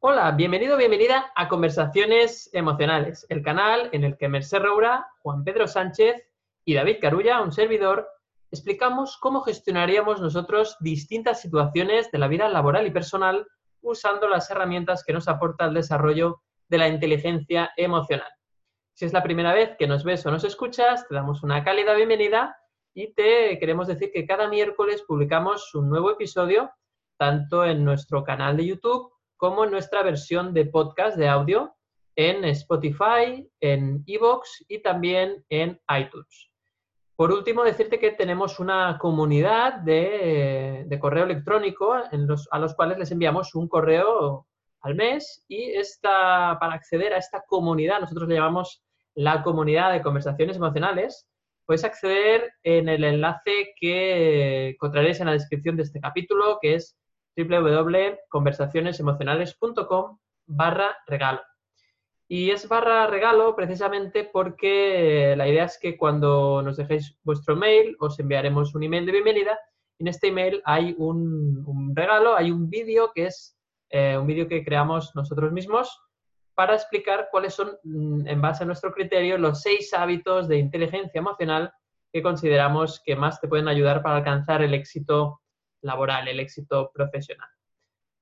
Hola, bienvenido, bienvenida a Conversaciones Emocionales, el canal en el que Merced Roura, Juan Pedro Sánchez y David Carulla, un servidor, explicamos cómo gestionaríamos nosotros distintas situaciones de la vida laboral y personal usando las herramientas que nos aporta el desarrollo de la inteligencia emocional. Si es la primera vez que nos ves o nos escuchas, te damos una cálida bienvenida y te queremos decir que cada miércoles publicamos un nuevo episodio, tanto en nuestro canal de YouTube como nuestra versión de podcast de audio en Spotify, en Evox y también en iTunes. Por último, decirte que tenemos una comunidad de, correo electrónico a los cuales les enviamos un correo al mes y esta, para acceder a esta comunidad, nosotros le llamamos la comunidad de conversaciones emocionales, puedes acceder en el enlace que encontraréis en la descripción de este capítulo, que es www.conversacionesemocionales.com barra regalo. Y es barra regalo precisamente porque la idea es que cuando nos dejéis vuestro mail os enviaremos un email de bienvenida. En este email hay un, regalo, hay un vídeo que es eh, un vídeo que creamos nosotros mismos para explicar cuáles son, mm, en base a nuestro criterio, los seis hábitos de inteligencia emocional que consideramos que más te pueden ayudar para alcanzar el éxito laboral, el éxito profesional.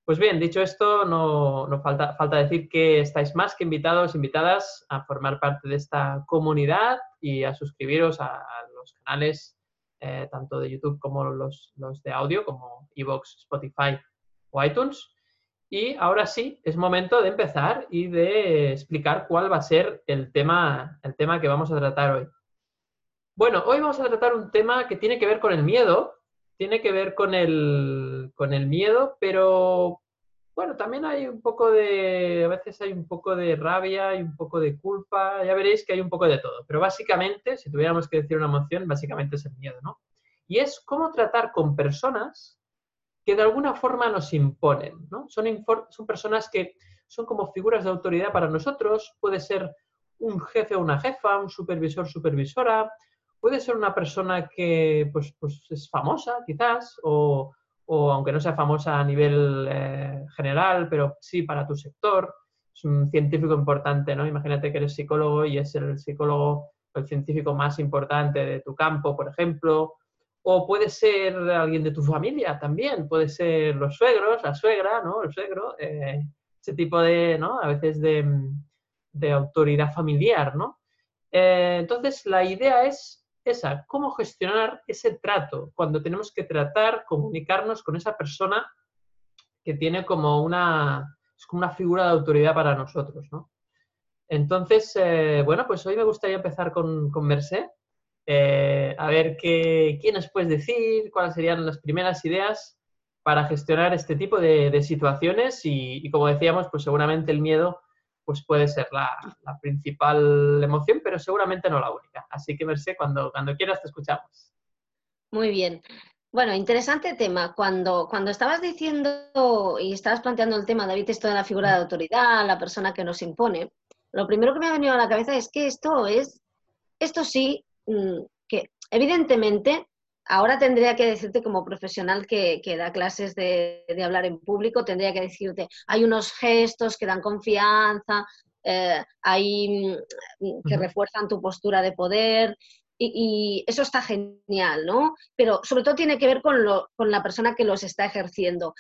Pues bien, dicho esto, no, falta, falta, decir que estáis más que invitados, invitadas a formar parte de esta comunidad y a suscribiros a, los canales eh, tanto de YouTube como los, los de audio, como Evox, Spotify o iTunes. Y ahora sí, es momento de empezar y de explicar cuál va a ser el tema, el tema que vamos a tratar hoy. Bueno, hoy vamos a tratar un tema que tiene que ver con el miedo, tiene que ver con el, con el miedo, pero bueno, también hay un poco de, a veces hay un poco de rabia, y un poco de culpa, ya veréis que hay un poco de todo, pero básicamente, si tuviéramos que decir una emoción, básicamente es el miedo, ¿no? Y es cómo tratar con personas que de alguna forma nos imponen, ¿no? Son, son personas que son como figuras de autoridad para nosotros, puede ser un jefe o una jefa, un supervisor, supervisora, puede ser una persona que pues, pues es famosa quizás, o, aunque no sea famosa a nivel eh, general, pero sí para tu sector, es un científico importante, ¿no? Imagínate que eres psicólogo y es el psicólogo, el científico más importante de tu campo, por ejemplo, o puede ser alguien de tu familia también, puede ser los suegros, la suegra, ¿no? El suegro, eh, ese tipo de, ¿no? A veces de, de autoridad familiar, ¿no? Eh, entonces, la idea es esa, cómo gestionar ese trato cuando tenemos que tratar, comunicarnos con esa persona que tiene como una, es como una figura de autoridad para nosotros, ¿no? Entonces, eh, bueno, pues hoy me gustaría empezar con, con Merced, eh, a ver qué, nos puedes decir, cuáles serían las primeras ideas para gestionar este tipo de, situaciones y, y, como decíamos, pues seguramente el miedo pues puede ser la, principal emoción, pero seguramente no la única. Así que, Merced, cuando, cuando quieras te escuchamos. Muy bien. Bueno, interesante tema. Cuando, cuando estabas diciendo y estabas planteando el tema, David, esto de la figura de autoridad, la persona que nos impone, lo primero que me ha venido a la cabeza es que esto es, esto sí, mm, que evidentemente ahora tendría que decirte como profesional que, da clases de, hablar en público, tendría que decirte, hay unos gestos que dan confianza, eh, hay mm, que refuerzan tu postura de poder. Y, eso está genial, ¿no? Pero sobre todo tiene que ver con, la persona que los está ejerciendo.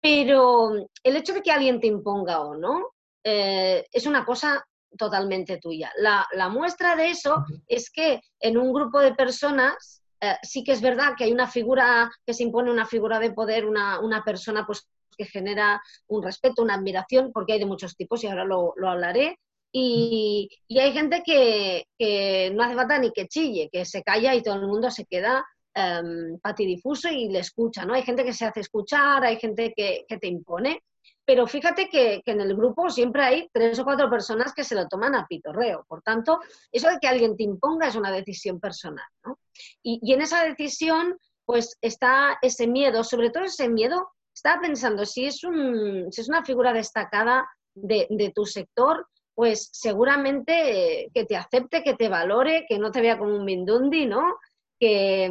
Pero el hecho de que alguien te imponga o no eh, es una cosa totalmente tuya. La, la muestra de eso es que en un grupo de personas eh, sí que es verdad que hay una figura, que se impone una figura de poder, una, persona pues, que genera un respeto, una admiración, porque hay de muchos tipos y ahora lo, hablaré. Y, hay gente que, no hace falta ni que chille, que se calla y todo el mundo se queda um, patidifuso y le escucha, ¿no? Hay gente que se hace escuchar, hay gente que, que te impone pero fíjate que, en el grupo siempre hay tres o cuatro personas que se lo toman a pitorreo. Por tanto, eso de que alguien te imponga es una decisión personal. ¿no? Y, en esa decisión, pues está ese miedo, sobre todo ese miedo, estaba pensando, si es, un, si es una figura destacada de, tu sector, pues seguramente que te acepte, que te valore, que no te vea como un mindundi, ¿no? Que,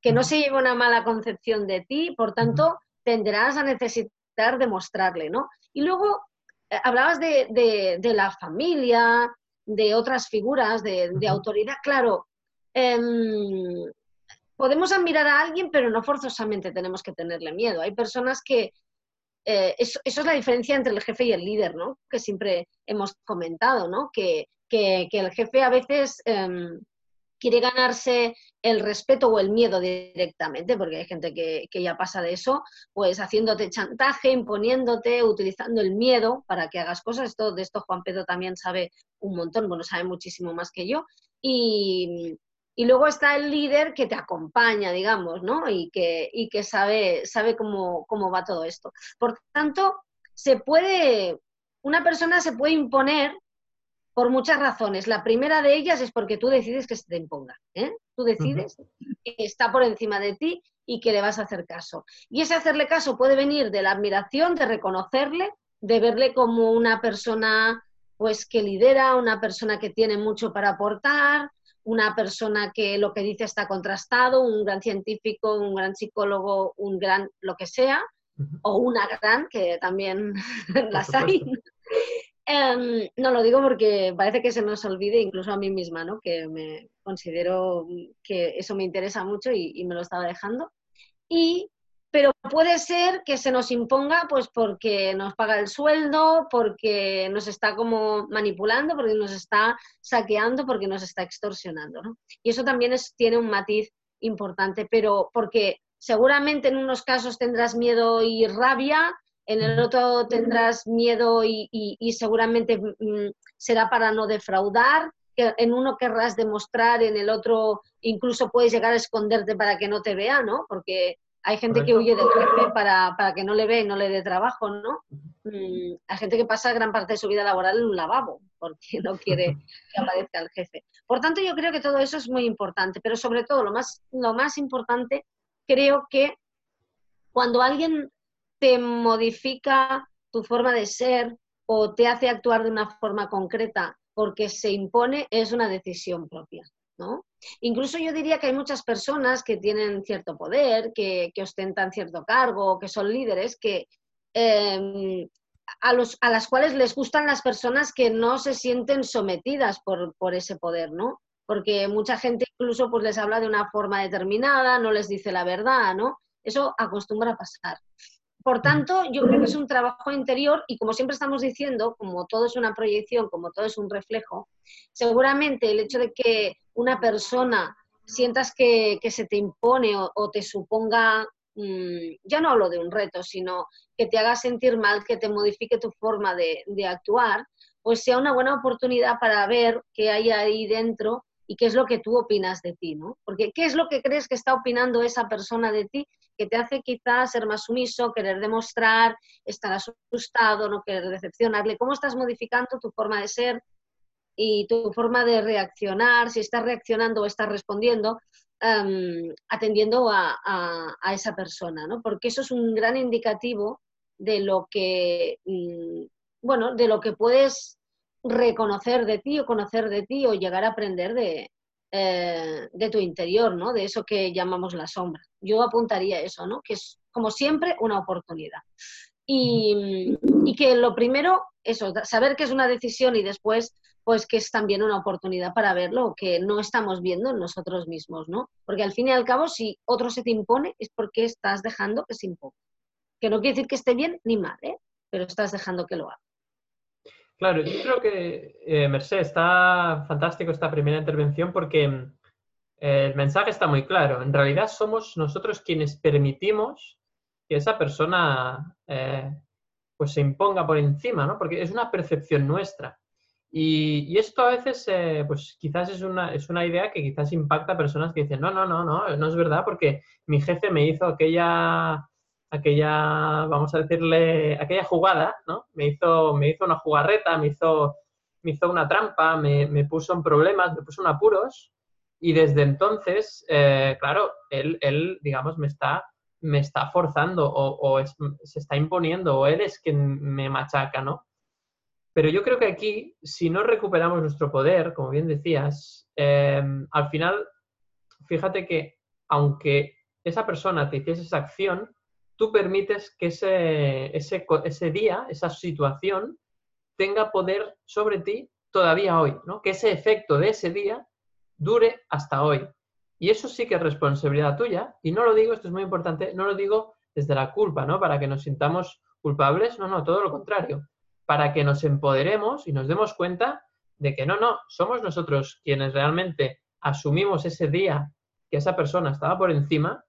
que no se lleve una mala concepción de ti, por tanto, tendrás a necesitar demostrarle, ¿no? Y luego eh, hablabas de, la familia, de otras figuras de, autoridad. Claro, em, podemos admirar a alguien, pero no forzosamente tenemos que tenerle miedo. Hay personas que... Eh, eso, es la diferencia entre el jefe y el líder, ¿no? Que siempre hemos comentado, ¿no? Que, el jefe a veces em, quiere ganarse el respeto o el miedo directamente, porque hay gente que, ya pasa de eso, pues haciéndote chantaje, imponiéndote, utilizando el miedo para que hagas cosas. Esto, de esto Juan Pedro también sabe un montón, bueno, sabe muchísimo más que yo. Y, luego está el líder que te acompaña, digamos, ¿no? Y que, y que sabe, sabe cómo, cómo va todo esto. Por tanto, se puede, una persona se puede imponer por muchas razones. La primera de ellas es porque tú decides que se te imponga. ¿eh? Tú decides que está por encima de ti y que le vas a hacer caso. Y ese hacerle caso puede venir de la admiración, de reconocerle, de verle como una persona pues que lidera, una persona que tiene mucho para aportar, una persona que lo que dice está contrastado, un gran científico, un gran psicólogo, un gran lo que sea, o una gran, que también las hay. Em, no lo digo porque parece que se nos olvide, incluso a mí misma, ¿no? que me considero que eso me interesa mucho y, me lo estaba dejando. Y, pero puede ser que se nos imponga pues porque nos paga el sueldo, porque nos está como manipulando, porque nos está saqueando, porque nos está extorsionando. ¿no? Y eso también tiene un matiz importante, pero porque seguramente en unos casos tendrás miedo y rabia, en el otro tendrás miedo y, seguramente mm, será para no defraudar, en uno querrás demostrar, en el otro incluso puedes llegar a esconderte para que no te vea, ¿no? Porque hay gente que huye del jefe para, que no le vea y no le dé trabajo, ¿no? Mm, hay gente que pasa gran parte de su vida laboral en un lavabo porque no quiere que aparezca el jefe. Por tanto, yo creo que todo eso es muy importante, pero sobre todo lo más, lo más importante, creo que cuando alguien te modifica tu forma de ser o te hace actuar de una forma concreta porque se impone, es una decisión propia. ¿no? Incluso yo diría que hay muchas personas que tienen cierto poder, que, ostentan cierto cargo, que son líderes, que em, a, los, a las cuales les gustan las personas que no se sienten sometidas por, por, ese poder, ¿no? Porque mucha gente incluso pues les habla de una forma determinada, no les dice la verdad, ¿no? Eso acostumbra a pasar. Por tanto, yo creo que es un trabajo interior y como siempre estamos diciendo, como todo es una proyección, como todo es un reflejo, seguramente el hecho de que una persona sientas que, se te impone o, te suponga, mm, ya no hablo de un reto, sino que te haga sentir mal, que te modifique tu forma de, de actuar, pues sea una buena oportunidad para ver qué hay ahí dentro y qué es lo que tú opinas de ti, ¿no? Porque qué es lo que crees que está opinando esa persona de ti que te hace quizás ser más sumiso, querer demostrar, estar asustado, no querer decepcionarle. ¿Cómo estás modificando tu forma de ser y tu forma de reaccionar? Si estás reaccionando o estás respondiendo, em, atendiendo a, esa persona, ¿no? Porque eso es un gran indicativo de lo que, mm, bueno, de lo que puedes reconocer de ti o conocer de ti o llegar a aprender de, eh, de tu interior, ¿no? De eso que llamamos la sombra. Yo apuntaría eso, ¿no? Que es, como siempre, una oportunidad. Y, que lo primero, eso, saber que es una decisión y después, pues que es también una oportunidad para verlo, que no estamos viendo en nosotros mismos, ¿no? Porque al fin y al cabo, si otro se te impone, es porque estás dejando que se imponga. Que no quiere decir que esté bien ni mal, ¿eh? Pero estás dejando que lo haga. Claro, yo creo que, eh, Mercedes, está fantástico esta primera intervención porque mm, el mensaje está muy claro. En realidad somos nosotros quienes permitimos que esa persona eh, pues se imponga por encima, ¿no? Porque es una percepción nuestra. Y, esto a veces, eh, pues quizás es una, es una idea que quizás impacta a personas que dicen, no, no, no, no, no es verdad porque mi jefe me hizo aquella aquella, vamos a decirle, aquella jugada, ¿no? Me hizo, me hizo una jugarreta, me hizo, me hizo una trampa, me, me puso en problemas, me puso en apuros y desde entonces, eh, claro, él, él, digamos, me está, me está forzando o, se está imponiendo o él es quien me machaca, ¿no? Pero yo creo que aquí, si no recuperamos nuestro poder, como bien decías, eh, al final, fíjate que aunque esa persona te hiciese esa acción, tú permites que ese, ese, ese día, esa situación, tenga poder sobre ti todavía hoy, ¿no? Que ese efecto de ese día dure hasta hoy. Y eso sí que es responsabilidad tuya. Y no lo digo, esto es muy importante, no lo digo desde la culpa, ¿no? Para que nos sintamos culpables, no, no, todo lo contrario. Para que nos empoderemos y nos demos cuenta de que no, no, somos nosotros quienes realmente asumimos ese día que esa persona estaba por encima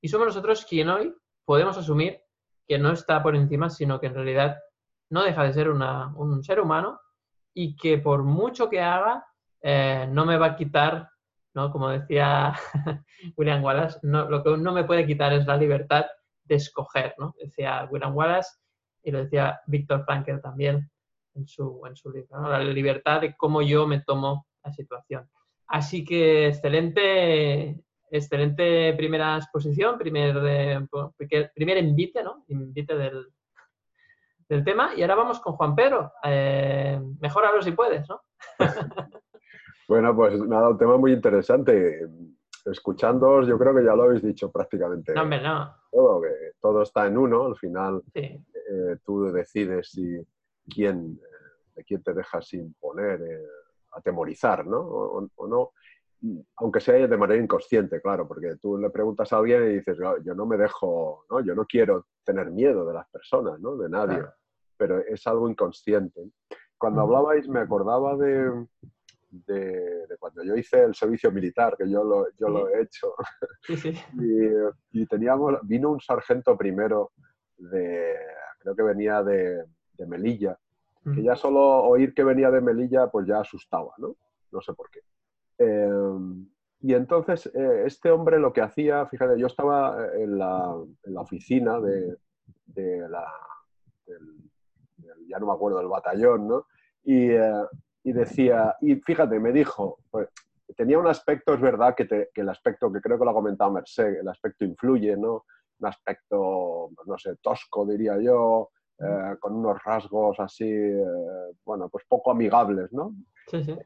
y somos nosotros quien hoy podemos asumir que no está por encima, sino que en realidad no deja de ser un ser humano y que por mucho que haga, eh, no me va a quitar, ¿no? como decía William Wallace, no, lo que no me puede quitar es la libertad de escoger, ¿no? decía William Wallace y lo decía Víctor Frankl también en su, en su libro, la libertad de cómo yo me tomo la situación. Así que excelente, excelente primera exposición, primer, eh, primer invite, ¿no? Invite del, del tema. Y ahora vamos con Juan Pedro. Eh, mejoralo si puedes, ¿no? bueno, pues nada, un tema muy interesante. Escuchándoos, yo creo que ya lo habéis dicho prácticamente. No, hombre, no. Todo, que todo está en uno. Al final, eh, tú decides si quién, de quién te dejas imponer atemorizar, ¿no? O, no, aunque sea de manera inconsciente, claro, porque tú le preguntas a alguien y dices, yo no me dejo, ¿no? Yo no quiero tener miedo de las personas, ¿no? De nadie, pero es algo inconsciente. Cuando hablabais me acordaba de, de, cuando yo hice el servicio militar, que yo lo, yo lo he hecho, y, teníamos, vino un sargento primero de, creo que venía de, de Melilla, que ya solo oír que venía de Melilla pues ya asustaba, ¿no? No sé por qué. Em, y entonces eh, este hombre lo que hacía, fíjate, yo estaba en la, en la oficina de, de la, del, ya no me acuerdo, del batallón, ¿no? Y, eh, y, decía, y fíjate, me dijo, pues, tenía un aspecto, es verdad, que, que, el aspecto que creo que lo ha comentado Merced, el aspecto influye, ¿no? Un aspecto, no sé, tosco diría yo, eh, con unos rasgos así, eh, bueno, pues poco amigables, ¿no? Sí, sí.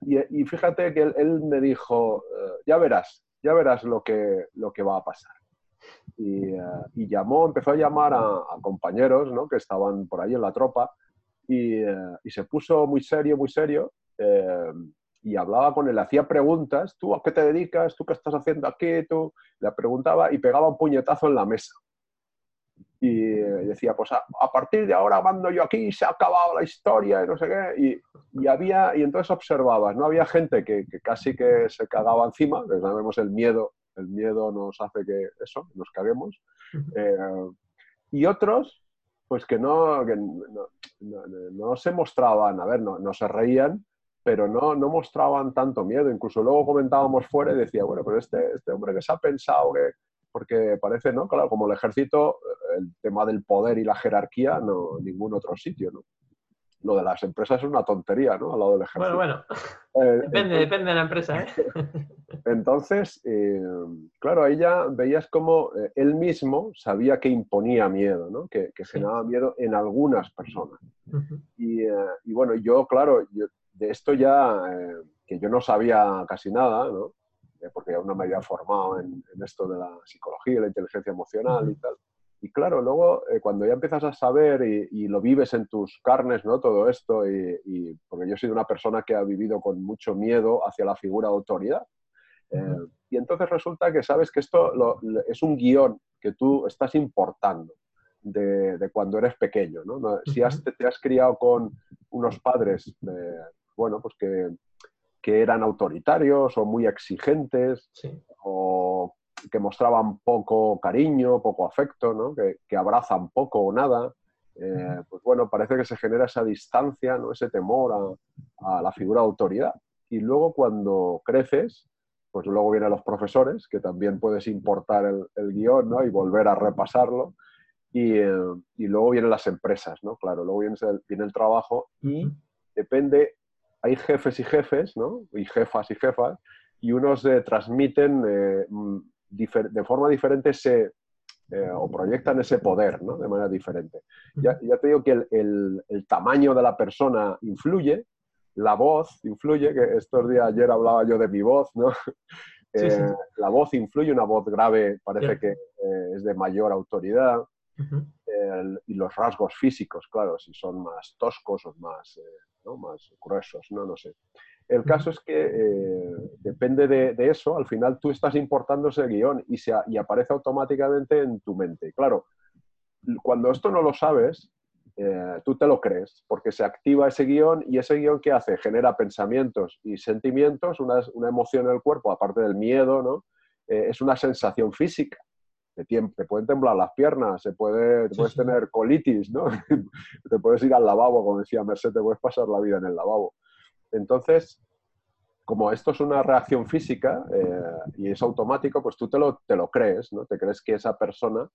Y, fíjate que él, me dijo, eh, ya verás, ya verás lo que, lo que va a pasar. Y, llamó, empezó a llamar a, compañeros ¿no? que estaban por ahí en la tropa y, y se puso muy serio, muy serio y hablaba con él, hacía preguntas, ¿tú a qué te dedicas? ¿Tú qué estás haciendo aquí? Tú le preguntaba y pegaba un puñetazo en la mesa y decía, pues a, partir de ahora mando yo aquí, se ha acabado la historia y no sé qué. Y, había, y entonces observabas, ¿no? Había gente que, casi que se cagaba encima, sabemos el miedo, el miedo nos hace que eso, nos caguemos. Eh, y otros, pues que no, que no, no, se mostraban, a ver, no, no se reían, pero no, no mostraban tanto miedo. Incluso luego comentábamos fuera y decía, bueno, pero este, este hombre que se ha pensado que, porque parece, ¿no? Claro, como el ejército, el tema del poder y la jerarquía, no ningún otro sitio, ¿no? Lo de las empresas es una tontería, ¿no? Al lado del ejército. Bueno, bueno. Eh, depende, depende de la empresa, ¿eh? Entonces, eh, claro, ahí ya veías como eh, él mismo sabía que imponía miedo, ¿no? Que, generaba miedo en algunas personas. y, y, bueno, yo, claro, de esto ya, que yo no sabía casi nada, ¿no? Eh, porque aún no me había formado en, esto de la psicología, la inteligencia emocional y tal. Y claro, luego eh, cuando ya empiezas a saber y, lo vives en tus carnes, ¿no? Todo esto, y, porque yo soy una persona que ha vivido con mucho miedo hacia la figura de autoridad. Eh, y entonces resulta que sabes que esto es un guion que tú estás importando de, cuando eres pequeño, ¿no? Si has, te, has criado con unos padres, bueno, pues que que eran autoritarios o muy exigentes o que mostraban poco cariño, poco afecto, ¿no? que, abrazan poco o nada. Eh, pues bueno, parece que se genera esa distancia, ¿no? ese temor a, la figura de autoridad. Y luego cuando creces, pues luego vienen los profesores, que también puedes importar el, guion ¿no? y volver a repasarlo. Y, eh, y, luego vienen las empresas, ¿no? Claro, luego viene el, viene el trabajo y depende hay jefes y jefes, ¿no? Y jefas y jefas, y unos eh, transmiten eh, mm, de forma diferente ese, eh, o proyectan ese poder, ¿no? De manera diferente. Ya, ya te digo que el, el, tamaño de la persona influye, la voz influye, que estos días ayer hablaba yo de mi voz, ¿no? La voz influye, una voz grave parece que es de mayor autoridad. y los rasgos físicos, claro, si son más toscos o más, eh, más gruesos, ¿no? no sé. El caso es que eh, depende de, eso, al final tú estás importando ese guion y, se, y aparece automáticamente en tu mente. Claro, cuando esto no lo sabes, eh, tú te lo crees, porque se activa ese guion y ese guion que hace genera pensamientos y sentimientos, una, una emoción en el cuerpo, aparte del miedo, ¿no? es una sensación física te, pueden temblar las piernas, se puede, puedes tener colitis, ¿no? te puedes ir al lavabo, como decía Merced, te puedes pasar la vida en el lavabo. Entonces, como esto es una reacción física eh, y es automático, pues tú te lo, te lo crees, ¿no? Te crees que esa persona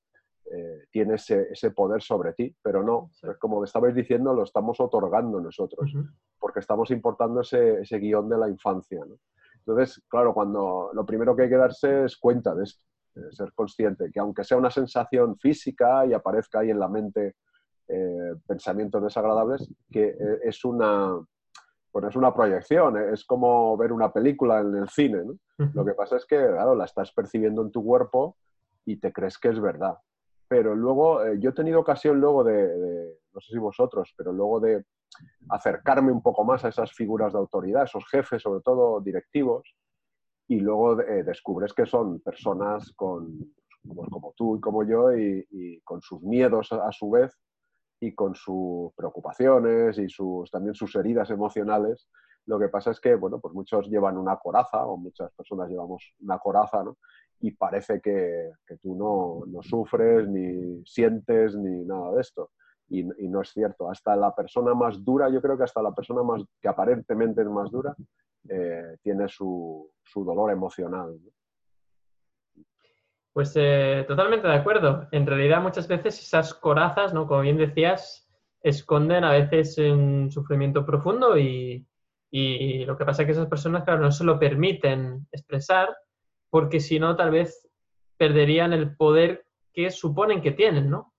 eh, tiene ese, ese, poder sobre ti, pero no, como estabais diciendo, lo estamos otorgando nosotros, porque estamos importando ese, ese guion de la infancia, ¿no? Entonces, claro, cuando lo primero que hay que darse es cuenta de esto. Eh, ser consciente que aunque sea una sensación física y aparezca ahí en la mente eh, pensamientos desagradables, que eh, es una, pues es una proyección, es como ver una película en el cine. Lo que pasa es que, claro, la estás percibiendo en tu cuerpo y te crees que es verdad. Pero luego, yo he tenido ocasión luego de, no sé si vosotros, pero luego de acercarme un poco más a esas figuras de autoridad, esos jefes, sobre todo directivos, y luego eh, descubres que son personas con, pues, como tú y como yo y, con sus miedos a, su vez y con sus preocupaciones y sus, también sus heridas emocionales. Lo que pasa es que, bueno, pues muchos llevan una coraza o muchas personas llevamos una coraza, ¿no? Y parece que, tú no, no, sufres, ni sientes, ni nada de esto. Y, y, no es cierto. Hasta la persona más dura, yo creo que hasta la persona más, que aparentemente es más dura, eh, tiene su, dolor emocional. Pues eh, totalmente de acuerdo. En realidad muchas veces esas corazas, ¿no? como bien decías, esconden a veces un sufrimiento profundo y, lo que pasa es que esas personas, claro, no se lo permiten expresar porque si no, tal vez perderían el poder que suponen que tienen, ¿no?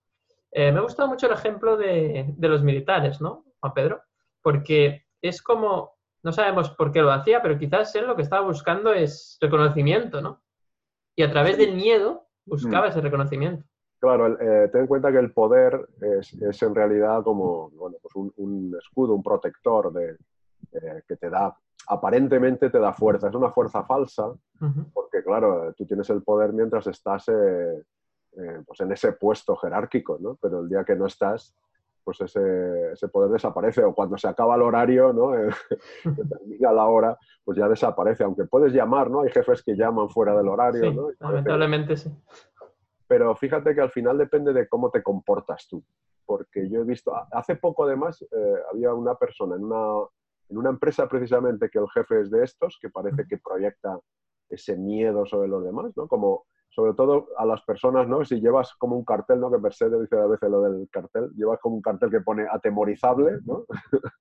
Eh, me ha gustado mucho el ejemplo de, de, los militares, ¿no, Juan Pedro? Porque es como no sabemos por qué lo hacía, pero quizás él lo que estaba buscando es reconocimiento, ¿no? Y a través del miedo buscaba mm. ese reconocimiento. Claro, eh, ten en cuenta que el poder es, en realidad como bueno, pues un, escudo, un protector de, eh, que te da, aparentemente te da fuerza. Es una fuerza falsa, porque claro, tú tienes el poder mientras estás eh, pues en ese puesto jerárquico, ¿no? Pero el día que no estás, pues ese, poder desaparece. O cuando se acaba el horario, ¿no? se termina la hora, pues ya desaparece. Aunque puedes llamar, ¿no? Hay jefes que llaman fuera del horario, ¿no? Lamentablemente sí. Pero fíjate que al final depende de cómo te comportas tú. Porque yo he visto, hace poco además, eh, había una persona en una, en una empresa precisamente que el jefe es de estos, que parece que proyecta ese miedo sobre los demás, ¿no? Como sobre todo a las personas, ¿no? Si llevas como un cartel, ¿no? Que Mercedes dice a veces lo del cartel, llevas como un cartel que pone atemorizable, ¿no?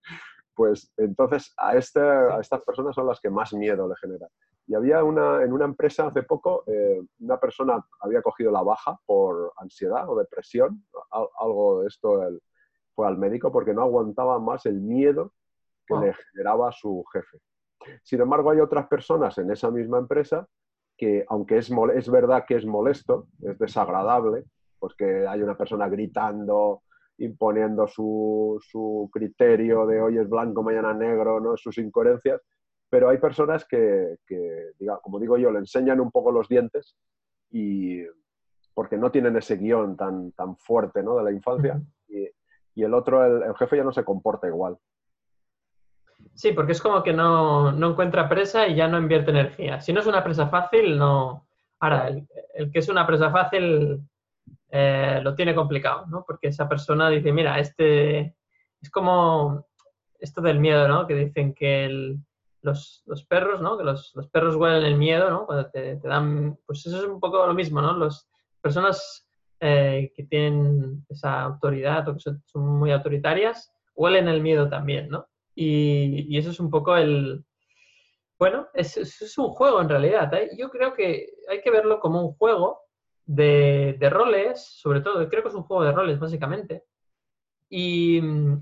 pues entonces a, este, a estas personas son las que más miedo le genera. Y había una, en una empresa hace poco, eh, una persona había cogido la baja por ansiedad o depresión, algo de esto, fue al médico porque no aguantaba más el miedo que le generaba su jefe. Sin embargo, hay otras personas en esa misma empresa que aunque es, es verdad que es molesto, es desagradable, porque hay una persona gritando, imponiendo su, su, criterio de hoy es blanco, mañana negro, ¿no? sus incoherencias, pero hay personas que, que diga, como digo yo, le enseñan un poco los dientes y porque no tienen ese guion tan, tan fuerte ¿no? de la infancia y, y el otro, el, jefe ya no se comporta igual. Sí, porque es como que no, encuentra presa y ya no invierte energía. Si no es una presa fácil, no. Ahora, el, que es una presa fácil eh, lo tiene complicado, ¿no? Porque esa persona dice, mira, este es como esto del miedo, ¿no? Que dicen que los, perros, ¿no? Que los, perros huelen el miedo, ¿no? Cuando te, dan, pues eso es un poco lo mismo, ¿no? Las personas eh, que tienen esa autoridad o que son muy autoritarias huelen el miedo también, ¿no? Y, eso es un poco el... Bueno, es, es un juego en realidad. ¿eh? Yo creo que hay que verlo como un juego de, roles, sobre todo, creo que es un juego de roles básicamente. Y,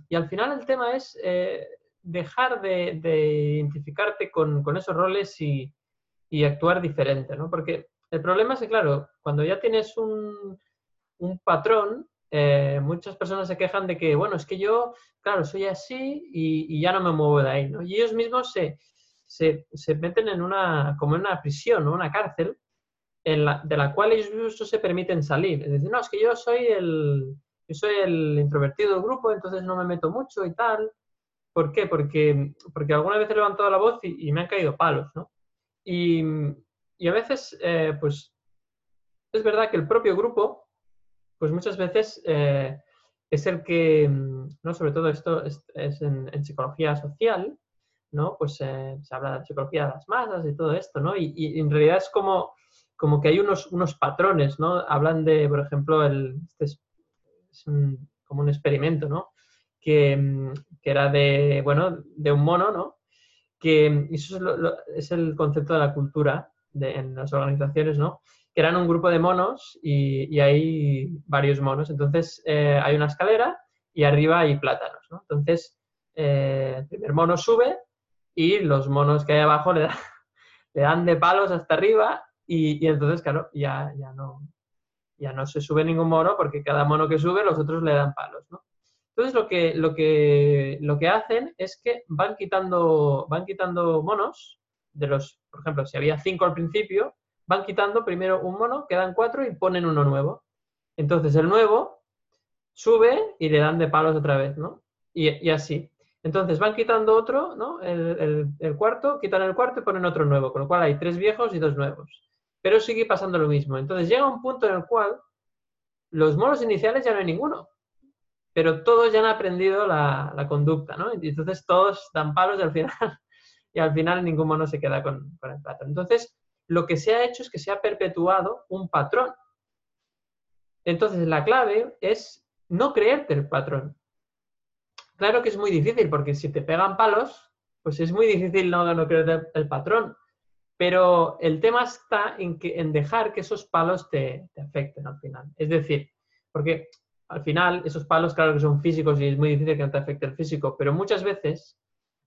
y al final el tema es eh, dejar de, de identificarte con, con, esos roles y, y, actuar diferente, ¿no? Porque el problema es que, claro, cuando ya tienes un, un patrón, eh, muchas personas se quejan de que, bueno, es que yo, claro, soy así y, ya no me muevo de ahí, ¿no? Y ellos mismos se, se, meten en una, como en una prisión, una cárcel, en la, de la cual ellos mismos no se permiten salir. Es decir, no, es que yo soy el, yo soy el introvertido del grupo, entonces no me meto mucho y tal. ¿Por qué? Porque, porque alguna vez he levantado la voz y, me han caído palos, ¿no? Y, y a veces, eh, pues, es verdad que el propio grupo, pues muchas veces eh, es el que, ¿no? Sobre todo esto es, en, psicología social, ¿no? Pues eh, se habla de psicología de las masas y todo esto, ¿no? Y, en realidad es como, como que hay unos, unos patrones, ¿no? Hablan de, por ejemplo, el, este como un experimento, ¿no? Que, era de, bueno, de un mono, ¿no? Que eso es, el concepto de la cultura en las organizaciones, ¿no? Que eran un grupo de monos y, hay varios monos. Entonces, eh, hay una escalera y arriba hay plátanos, ¿no? Entonces, eh, el primer mono sube y los monos que hay abajo le, le dan de palos hasta arriba y, y entonces, claro, ya, ya no, ya no se sube ningún mono porque cada mono que sube los otros le dan palos. Entonces lo que, lo que, lo que hacen es que van quitando, van quitando monos de los, por ejemplo, si había cinco al principio, van quitando primero un mono, quedan cuatro y ponen uno nuevo. Entonces el nuevo sube y le dan de palos otra vez, ¿no? Y, así. Entonces van quitando otro, ¿no? El, el, cuarto, quitan el cuarto y ponen otro nuevo, con lo cual hay tres viejos y dos nuevos pero sigue pasando lo mismo. Entonces llega un punto en el cual los monos iniciales ya no hay ninguno, pero todos ya han aprendido la, conducta, ¿no? Y entonces todos dan palos y al final, y al final ningún mono se queda con, el patrón. Entonces, lo que se ha hecho es que se ha perpetuado un patrón. Entonces, la clave es no creerte el patrón. Claro que es muy difícil, porque si te pegan palos, pues es muy difícil no, no creerte el patrón. Pero el tema está en, que, en dejar que esos palos te, afecten al final. Es decir, porque al final esos palos, claro que son físicos y es muy difícil que no te afecte el físico, pero muchas veces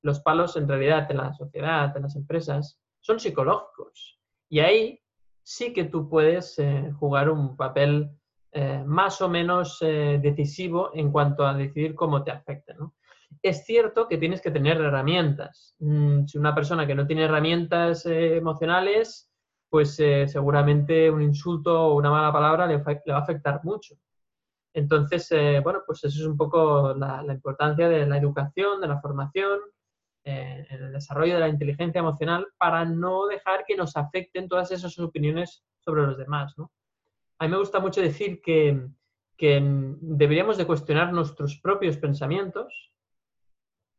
los palos en realidad en la sociedad, en las empresas, son psicológicos. Y ahí sí que tú puedes eh, jugar un papel eh, más o menos eh, decisivo en cuanto a decidir cómo te afecta. ¿no? Es cierto que tienes que tener herramientas. Mm, si una persona que no tiene herramientas emocionales, pues seguramente un insulto o una mala palabra le, va a afectar mucho. Entonces, bueno, pues eso es un poco la, importancia de la educación, de la formación, en el desarrollo de la inteligencia emocional para no dejar que nos afecten todas esas opiniones sobre los demás, A mí me gusta mucho decir que, que deberíamos de cuestionar nuestros propios pensamientos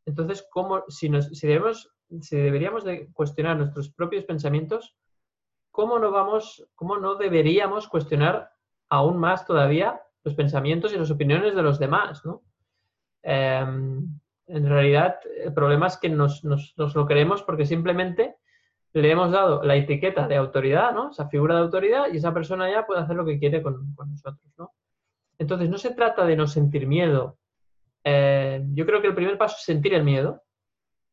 entonces, ¿cómo, si, nos, si deberíamos de cuestionar nuestros propios pensamientos, ¿cómo no, vamos, ¿cómo no deberíamos cuestionar aún más todavía los pensamientos y las opiniones de los demás? ¿no? Em, en realidad, el problema es que nos, nos, lo creemos porque simplemente le hemos dado la etiqueta de autoridad, ¿no? Esa figura de autoridad y esa persona ya puede hacer lo que quiere con, con nosotros, ¿no? Entonces, no se trata de no sentir miedo eh, yo creo que el primer paso es sentir el miedo.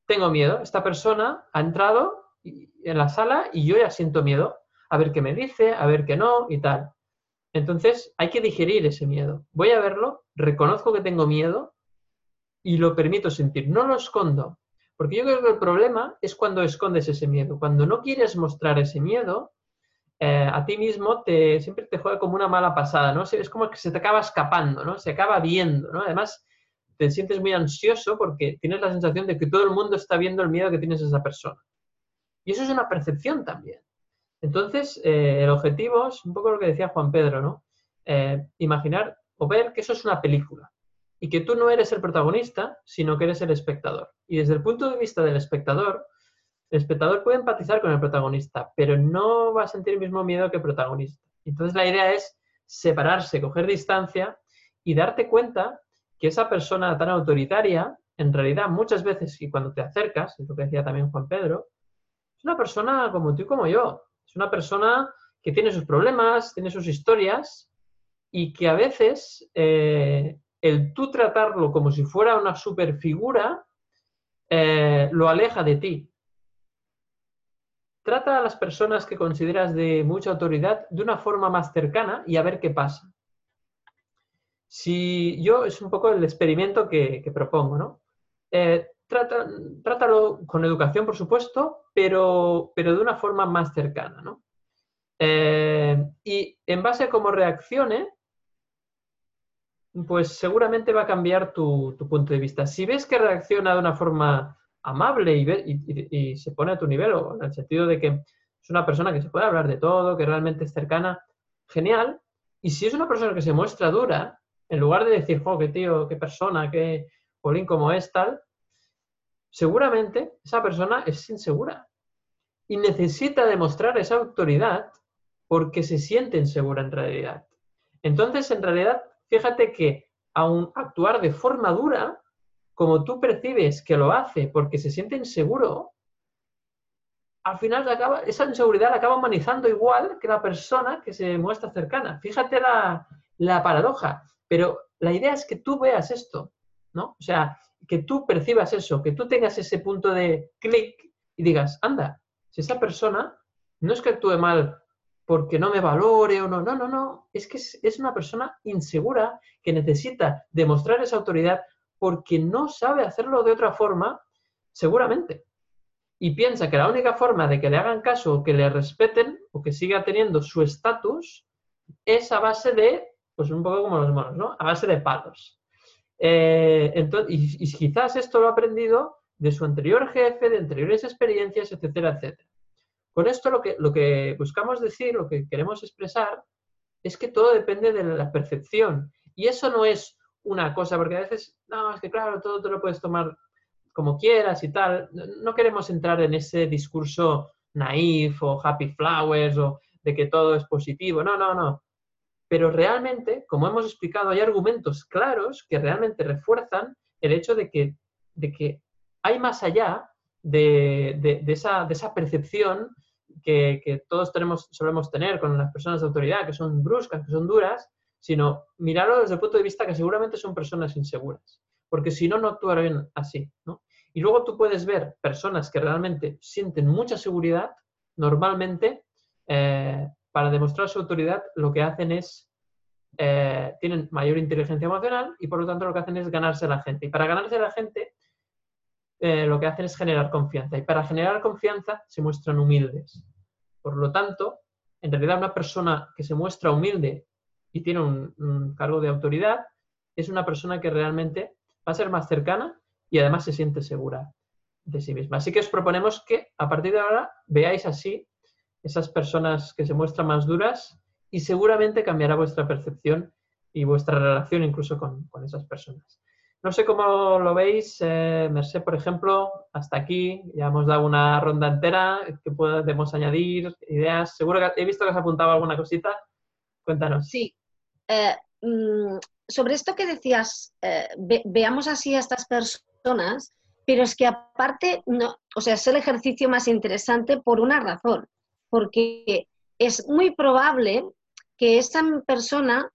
Tengo miedo. Esta persona ha entrado en la sala y yo ya siento miedo. A ver qué me dice, a ver qué no y tal. Entonces hay que digerir ese miedo. Voy a verlo, reconozco que tengo miedo y lo permito sentir. No lo escondo. Porque yo creo que el problema es cuando escondes ese miedo. Cuando no quieres mostrar ese miedo, eh, a ti mismo te, siempre te juega como una mala pasada, ¿no? Es como que se te acaba escapando, ¿no? Se acaba viendo, ¿no? Además, te sientes muy ansioso porque tienes la sensación de que todo el mundo está viendo el miedo que tienes a esa persona. Y eso es una percepción también. Entonces, eh, el objetivo es un poco lo que decía Juan Pedro, ¿no? Eh, imaginar o ver que eso es una película y que tú no eres el protagonista, sino que eres el espectador. Y desde el punto de vista del espectador, el espectador puede empatizar con el protagonista, pero no va a sentir el mismo miedo que el protagonista. Entonces, la idea es separarse, coger distancia y darte cuenta que esa persona tan autoritaria, en realidad muchas veces, y cuando te acercas, es lo que decía también Juan Pedro, es una persona como tú y como yo. Es una persona que tiene sus problemas, tiene sus historias y que a veces eh, el tú tratarlo como si fuera una superfigura eh, lo aleja de ti. Trata a las personas que consideras de mucha autoridad de una forma más cercana y a ver qué pasa. Si yo, es un poco el experimento que, propongo, ¿no? Eh, trátalo con educación, por supuesto, pero, pero de una forma más cercana, ¿no? Eh, y en base a cómo reaccione, pues seguramente va a cambiar tu, punto de vista. Si ves que reacciona de una forma amable y, se pone a tu nivel, o en el sentido de que es una persona que se puede hablar de todo, que realmente es cercana, genial. Y si es una persona que se muestra dura, en lugar de decir, jo, qué tío, qué persona, qué polín como es, tal, seguramente esa persona es insegura y necesita demostrar esa autoridad porque se siente insegura en realidad. Entonces, en realidad, fíjate que aun actuar de forma dura, como tú percibes que lo hace porque se siente inseguro, al final esa inseguridad la acaba humanizando igual que la persona que se muestra cercana. Fíjate la, la paradoja, pero la idea es que tú veas esto, ¿no? O sea, que tú percibas eso, que tú tengas ese punto de clic y digas, anda, si esa persona no es que actúe mal porque no me valore o no. No, no, no. Es que es, una persona insegura que necesita demostrar esa autoridad porque no sabe hacerlo de otra forma, seguramente. Y piensa que la única forma de que le hagan caso o que le respeten o que siga teniendo su estatus es a base de, pues un poco como los monos, ¿no? A base de palos. Eh, entonces, y, y quizás esto lo ha aprendido de su anterior jefe, de anteriores experiencias, etcétera, etcétera. Con esto lo que, lo que buscamos decir, lo que queremos expresar, es que todo depende de la percepción. Y eso no es una cosa, porque a veces, no, es que claro, todo te lo puedes tomar como quieras y tal. No queremos entrar en ese discurso naif o happy flowers o de que todo es positivo. No, no, no. Pero realmente, como hemos explicado, hay argumentos claros que realmente refuerzan el hecho de que, de que hay más allá de, esa, de esa percepción que, todos tenemos, solemos tener con las personas de autoridad, que son bruscas, que son duras, sino mirarlo desde el punto de vista que seguramente son personas inseguras, porque si no, no actuarían así. ¿no? Y luego tú puedes ver personas que realmente sienten mucha seguridad, normalmente, eh, para demostrar su autoridad, lo que hacen es, eh, tienen mayor inteligencia emocional y por lo tanto lo que hacen es ganarse a la gente. Y para ganarse a la gente, eh, lo que hacen es generar confianza. Y para generar confianza se muestran humildes. Por lo tanto, en realidad una persona que se muestra humilde y tiene un, cargo de autoridad es una persona que realmente va a ser más cercana y además se siente segura de sí misma. Así que os proponemos que a partir de ahora veáis así esas personas que se muestran más duras y seguramente cambiará vuestra percepción y vuestra relación incluso con esas personas. No sé cómo lo veis, eh, Merced, por ejemplo, hasta aquí ya hemos dado una ronda entera, que podemos añadir ideas. Seguro que he visto que has apuntado alguna cosita. Cuéntanos. Sí. Eh, mm, sobre esto que decías, eh, veamos así a estas personas, pero es que aparte, no, o sea, es el ejercicio más interesante por una razón, porque es muy probable que esta persona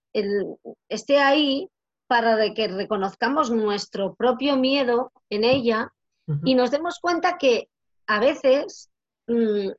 esté ahí para que reconozcamos nuestro propio miedo en ella y nos demos cuenta que a veces mm,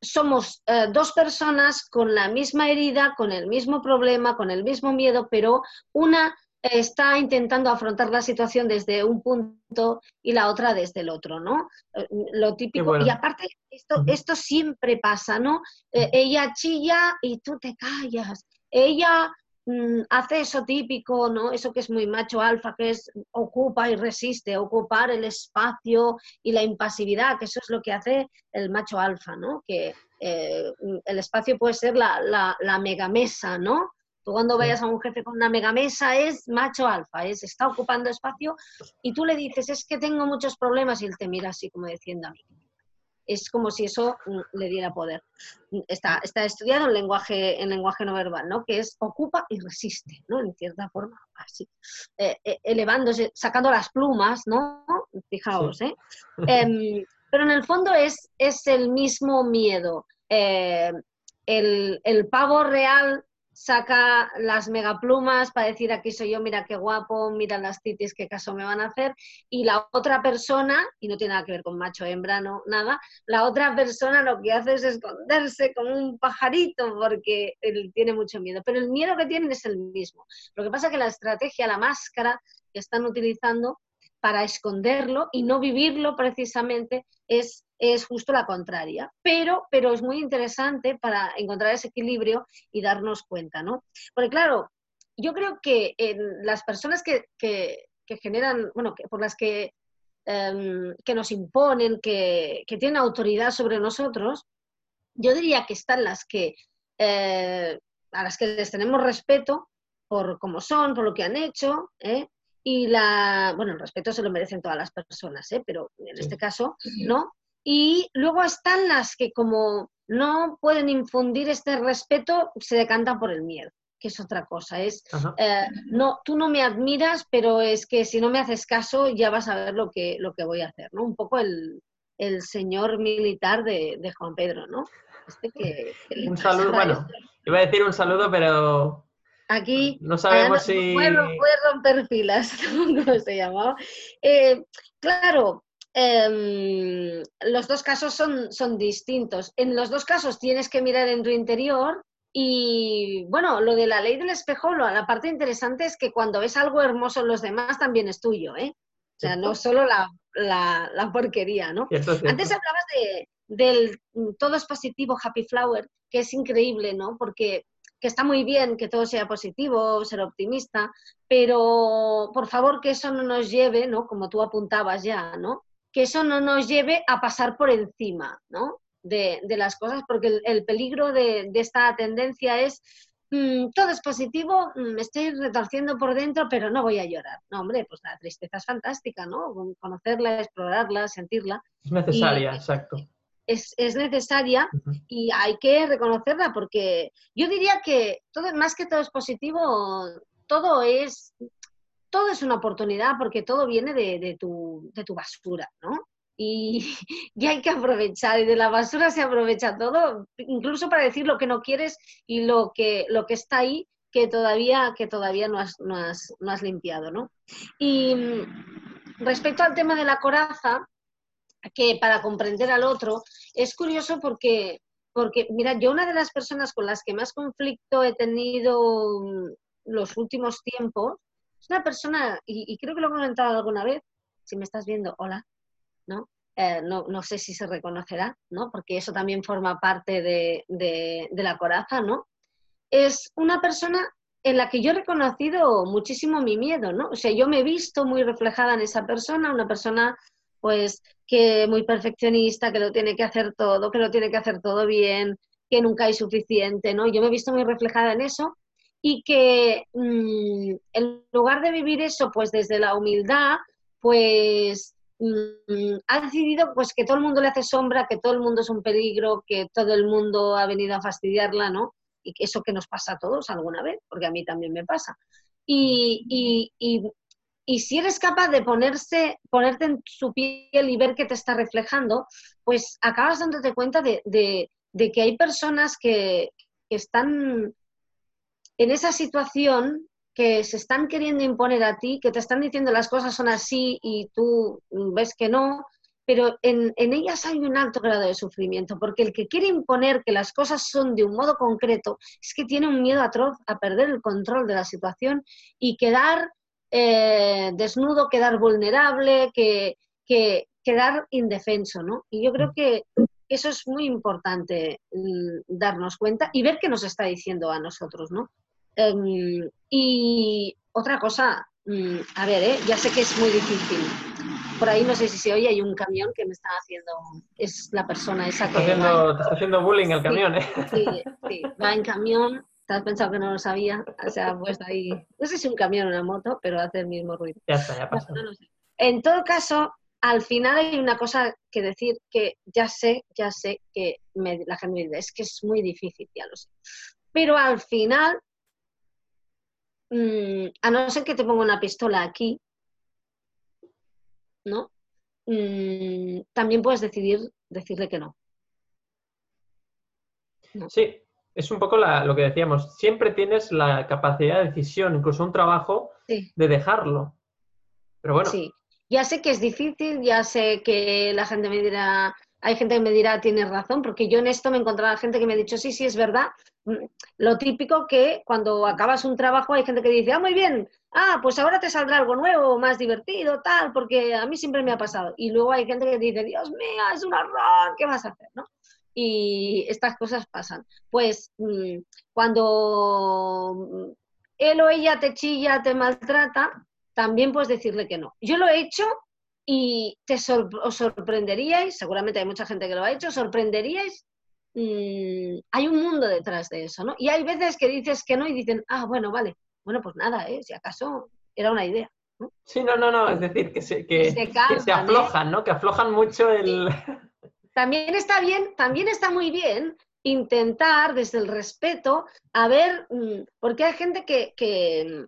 somos eh, dos personas con la misma herida, con el mismo problema, con el mismo miedo, pero una está intentando afrontar la situación desde un punto y la otra desde el otro, ¿no? Eh, lo típico. Y aparte, esto, esto siempre pasa, ¿no? Eh, ella chilla y tú te callas. Ella Mm, hace eso típico, ¿no? Eso que es muy macho alfa, que es ocupa y resiste, ocupar el espacio y la impasividad, que eso es lo que hace el macho alfa, ¿no? Que eh, el espacio puede ser la, la, la megamesa, ¿no? Tú cuando vayas a un jefe con una megamesa es macho alfa, es está ocupando espacio y tú le dices, es que tengo muchos problemas y él te mira así como diciendo a mí, es como si eso mm, le diera poder. Está, está estudiado en lenguaje, en lenguaje no verbal, ¿no? Que es ocupa y resiste, ¿no? En cierta forma, así. Eh, eh, elevándose, sacando las plumas, ¿no? Fijaos, ¿eh? Em, pero en el fondo es, es el mismo miedo. Eh, el, pavo real saca las megaplumas para decir aquí soy yo, mira qué guapo, mira las titis, qué caso me van a hacer, y la otra persona, y no tiene nada que ver con macho, hembra, no, nada, la otra persona lo que hace es esconderse como un pajarito porque él tiene mucho miedo, pero el miedo que tienen es el mismo. Lo que pasa es que la estrategia, la máscara que están utilizando para esconderlo y no vivirlo precisamente es es justo la contraria. Pero, pero es muy interesante para encontrar ese equilibrio y darnos cuenta, ¿no? Porque claro, yo creo que las personas que, generan, bueno, que, por las que, em, que nos imponen, que, tienen autoridad sobre nosotros, yo diría que están las que, eh, a las que les tenemos respeto por cómo son, por lo que han hecho, ¿eh? y la, bueno, el respeto se lo merecen todas las personas, ¿eh? pero en este caso, ¿no? Y luego están las que como no pueden infundir este respeto, se decantan por el miedo, que es otra cosa. Es, eh, no, tú no me admiras, pero es que si no me haces caso ya vas a ver lo que, lo que voy a hacer, ¿no? Un poco el, señor militar de, Juan Pedro, ¿no? Este un saludo, bueno, iba a decir un saludo, pero aquí no sabemos si... Puede, romper filas, ¿cómo se llamaba? Eh, claro, Em, los dos casos son, son distintos. En los dos casos tienes que mirar en tu interior y bueno, lo de la ley del espejo, la parte interesante es que cuando ves algo hermoso en los demás también es tuyo, ¿eh? O sea, no solo la, la, porquería, ¿no? Antes hablabas de, del todo es positivo, happy flower, que es increíble, ¿no? Porque que está muy bien que todo sea positivo, ser optimista, pero por favor que eso no nos lleve, ¿no? Como tú apuntabas ya, ¿no? Que eso no nos lleve a pasar por encima ¿no? de, las cosas, porque el, peligro de, esta tendencia es mm, todo es positivo, me mm, estoy retorciendo por dentro, pero no voy a llorar. No, hombre, pues la tristeza es fantástica, ¿no? Conocerla, explorarla, sentirla. Es necesaria, exacto. Es, necesaria y hay que reconocerla porque yo diría que todo, más que todo es positivo, todo es todo es una oportunidad porque todo viene de, tu, de tu, basura, ¿no? Y, hay que aprovechar, y de la basura se aprovecha todo, incluso para decir lo que no quieres y lo que, lo que está ahí que todavía, que todavía no, has, no, has, no has limpiado, ¿no? Y mm, respecto al tema de la coraza, que para comprender al otro, es curioso porque, porque, mira, yo una de las personas con las que más conflicto he tenido mm, los últimos tiempos es una persona, y, creo que lo he comentado alguna vez, si me estás viendo, hola, ¿no? Eh, no, sé si se reconocerá, ¿no? Porque eso también forma parte de, de, la coraza, ¿no? Es una persona en la que yo he reconocido muchísimo mi miedo, ¿no? O sea, yo me he visto muy reflejada en esa persona, una persona pues que muy perfeccionista, que lo tiene que hacer todo, que lo tiene que hacer todo bien, que nunca hay suficiente, ¿no? Yo me he visto muy reflejada en eso y que mm, en lugar de vivir eso pues desde la humildad, pues mm, ha decidido pues que todo el mundo le hace sombra, que todo el mundo es un peligro, que todo el mundo ha venido a fastidiarla, ¿no? Y que eso que nos pasa a todos alguna vez, porque a mí también me pasa. Y, y, y, si eres capaz de ponerse, ponerte en su piel y ver que te está reflejando, pues acabas dándote cuenta de, de, que hay personas que están en esa situación que se están queriendo imponer a ti, que te están diciendo las cosas son así y tú ves que no, pero en, ellas hay un alto grado de sufrimiento, porque el que quiere imponer que las cosas son de un modo concreto es que tiene un miedo atroz a perder el control de la situación y quedar eh, desnudo, quedar vulnerable, que, que, quedar indefenso, ¿no? Y yo creo que eso es muy importante mm, darnos cuenta y ver qué nos está diciendo a nosotros, ¿no? Em, y otra cosa, mm, a ver, ¿eh? ya sé que es muy difícil. Por ahí no sé si se oye, hay un camión que me está haciendo, es la persona esa que... Está haciendo, está haciendo bullying el camión, ¿eh? Sí, sí, va en camión, te has pensado que no lo sabía, o sea, pues ahí, no sé si un camión o una moto, pero hace el mismo ruido. Ya está, ya pasa. En todo caso, al final hay una cosa que decir que ya sé, ya sé que la gente me dice, es que es muy difícil, ya lo sé. Pero al final Mm, a no ser que te ponga una pistola aquí, ¿no? Mm, también puedes decidir decirle que no. Sí, es un poco lo que decíamos, siempre tienes la capacidad de decisión, incluso un trabajo, de dejarlo. Pero bueno. Sí, ya sé que es difícil, ya sé que la gente me dirá, hay gente que me dirá, tienes razón, porque yo en esto me he encontrado gente que me ha dicho, sí, sí, es verdad. Mm, lo típico que cuando acabas un trabajo hay gente que dice, ah, muy bien, ah, pues ahora te saldrá algo nuevo, más divertido, tal, porque a mí siempre me ha pasado. Y luego hay gente que dice, Dios mío, es un error, ¿qué vas a hacer? ¿no? y estas cosas pasan. Pues mm, cuando él o ella te chilla, te maltrata, también puedes decirle que no. Yo lo he hecho y te os sorprenderíais, seguramente hay mucha gente que lo ha hecho, sorprenderíais. Mm, hay un mundo detrás de eso, ¿no? Y hay veces que dices que no y dicen, ah, bueno, vale, bueno, pues nada, ¿eh? si acaso era una idea. Sí, no, no, no, es decir, que se, que, se, aflojan, ¿no? Que aflojan mucho el también está bien, también está muy bien intentar desde el respeto a ver, mm, porque hay gente que, que,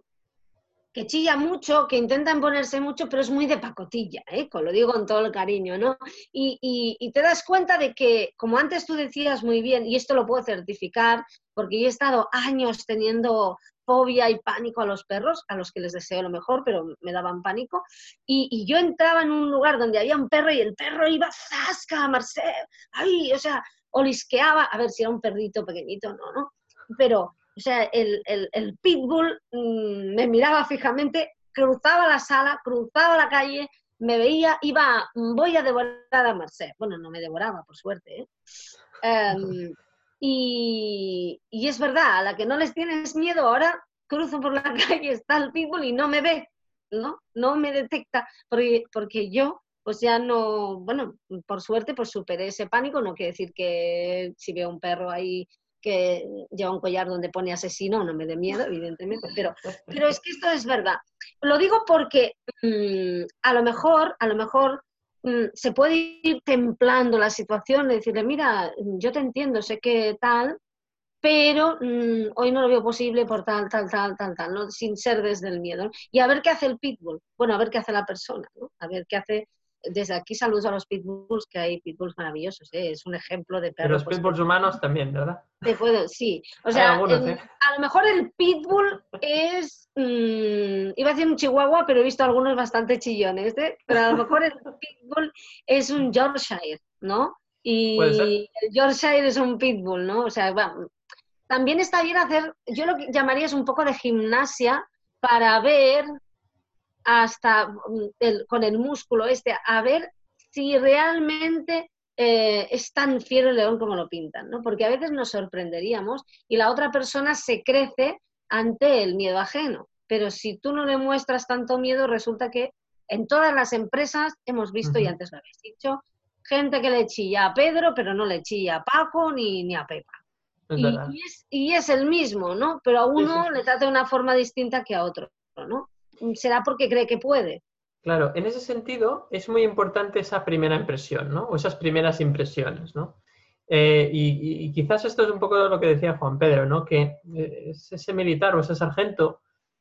chilla mucho, que intenta imponerse mucho, pero es muy de pacotilla, ¿eh? lo digo con todo el cariño, ¿no? Y, y, te das cuenta de que, como antes tú decías muy bien, y esto lo puedo certificar, porque yo he estado años teniendo fobia y pánico a los perros, a los que les deseo lo mejor, pero me daban pánico. Y, yo entraba en un lugar donde había un perro y el perro iba zasca, Marcel, ay, o sea, olisqueaba, a ver si era un perrito pequeñito, no, ¿no? Pero, o sea, el, el, pitbull mm, me miraba fijamente, cruzaba la sala, cruzaba la calle, me veía, iba, voy a devorar a Marcel. Bueno, no me devoraba, por suerte, ¿eh? Em, y, es verdad, a la que no les tienes miedo, ahora cruzo por la calle, está el pitbull y no me ve, ¿no? No me detecta, porque, porque yo, pues ya no, bueno, por suerte, pues superé ese pánico, no quiere decir que si veo un perro ahí que lleva un collar donde pone asesino, no me dé miedo, evidentemente, pero, pero es que esto es verdad. Lo digo porque mm, a lo mejor, a lo mejor Mm, se puede ir templando la situación, decirle, mira, yo te entiendo, sé que tal, pero mm, hoy no lo veo posible por tal, tal, tal, tal, tal, ¿no? sin ser desde el miedo. Y a ver qué hace el pitbull, bueno, a ver qué hace la persona, ¿no? a ver qué hace desde aquí saludos a los pitbulls, que hay pitbulls maravillosos, ¿eh? es un ejemplo de perro. los pues, pitbulls humanos también, ¿verdad? sí. O sea, ¿eh? a lo mejor el pitbull es, mm, iba a decir un chihuahua, pero he visto algunos bastante chillones, ¿eh? pero a lo mejor el pitbull es un Yorkshire, ¿no? Y el Yorkshire es un pitbull, ¿no? O sea, también está bien hacer, yo lo que llamaría es un poco de gimnasia para ver hasta mm, con el músculo este, a ver si realmente eh, es tan fiero el león como lo pintan, ¿no? Porque a veces nos sorprenderíamos y la otra persona se crece ante el miedo ajeno. Pero si tú no le muestras tanto miedo, resulta que en todas las empresas hemos visto, y antes lo habéis dicho, gente que le chilla a Pedro, pero no le chilla a Paco ni, ni a Pepa. y, es, el mismo, ¿no? Pero a uno le trata de una forma distinta que a otro, ¿no? Será porque cree que puede. Claro, en ese sentido es muy importante esa primera impresión, ¿no? O esas primeras impresiones, ¿no? Eh, y, quizás esto es un poco lo que decía Juan Pedro, ¿no? Que eh, ese militar o ese sargento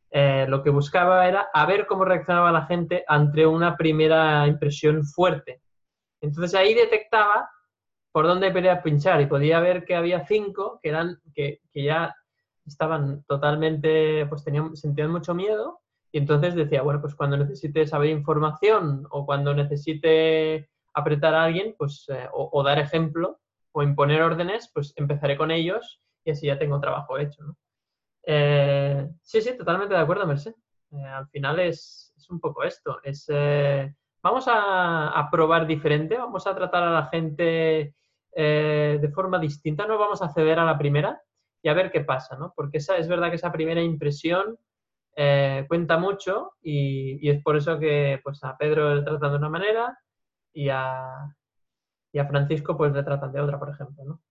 eh, lo que buscaba era a ver cómo reaccionaba la gente ante una primera impresión fuerte. Entonces ahí detectaba por dónde quería pinchar y podía ver que había cinco que eran que ya estaban totalmente, pues tenían, sentían mucho miedo y entonces decía, bueno, pues cuando necesite saber información o cuando necesite apretar a alguien, pues, eh, o, dar ejemplo o imponer órdenes, pues empezaré con ellos y así ya tengo trabajo hecho. Eh, sí, sí, totalmente de acuerdo, Merced. Eh, al final es, es, un poco esto. Es, vamos a, a, probar diferente, vamos a tratar a la gente de forma distinta, no vamos a ceder a la primera y a ver qué pasa, ¿no? Porque esa, es verdad que esa primera impresión eh, cuenta mucho y, es por eso que pues a Pedro le tratan de una manera y a, y a Francisco pues le tratan de otra, por ejemplo. ¿no?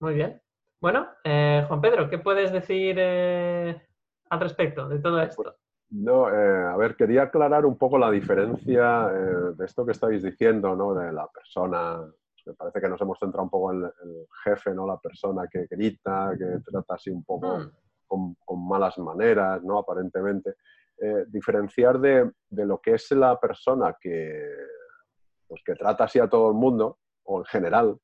Muy bien. Bueno, eh, Juan Pedro, ¿qué puedes decir eh, al respecto de todo esto? No, a ver, quería aclarar un poco la diferencia de esto que estáis diciendo, ¿no? De la persona, me parece que nos hemos centrado un poco en el jefe, ¿no? La persona que grita, que trata así un poco... Mm con, malas maneras, ¿no? Aparentemente. Eh, diferenciar de, lo que es la persona que, pues, que trata así a todo el mundo, o en general,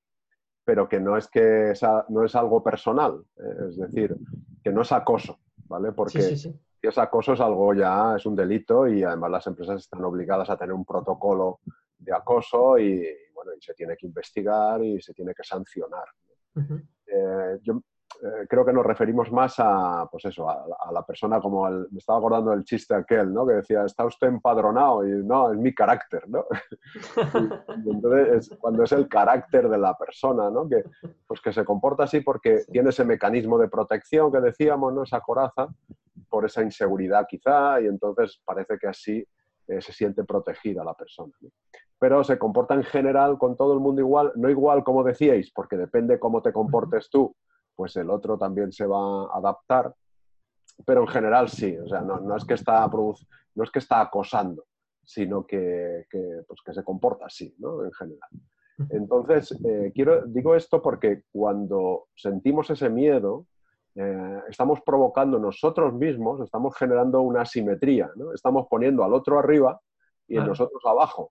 pero que no es que no es algo personal, eh, es decir, que no es acoso, ¿vale? Porque si es acoso es algo ya, es un delito y además las empresas están obligadas a tener un protocolo de acoso y, bueno, y se tiene que investigar y se tiene que sancionar. Eh, yo eh, creo que nos referimos más a, pues eso, a, la persona como me estaba acordando del chiste aquel, ¿no? Que decía, está usted empadronado y no, es mi carácter, ¿no? y, entonces, es, cuando es el carácter de la persona, ¿no? Que, pues que se comporta así porque tiene ese mecanismo de protección que decíamos, ¿no? Esa coraza, por esa inseguridad quizá, y entonces parece que así eh, se siente protegida la persona. Pero se comporta en general con todo el mundo igual, no igual como decíais, porque depende cómo te comportes tú, pues el otro también se va a adaptar, pero en general sí, o sea, no, es, que está no es que está acosando, sino que, pues que se comporta así, ¿no? En general. Entonces, eh, quiero, digo esto porque cuando sentimos ese miedo, eh, estamos provocando nosotros mismos, estamos generando una asimetría, ¿no? Estamos poniendo al otro arriba y en nosotros abajo.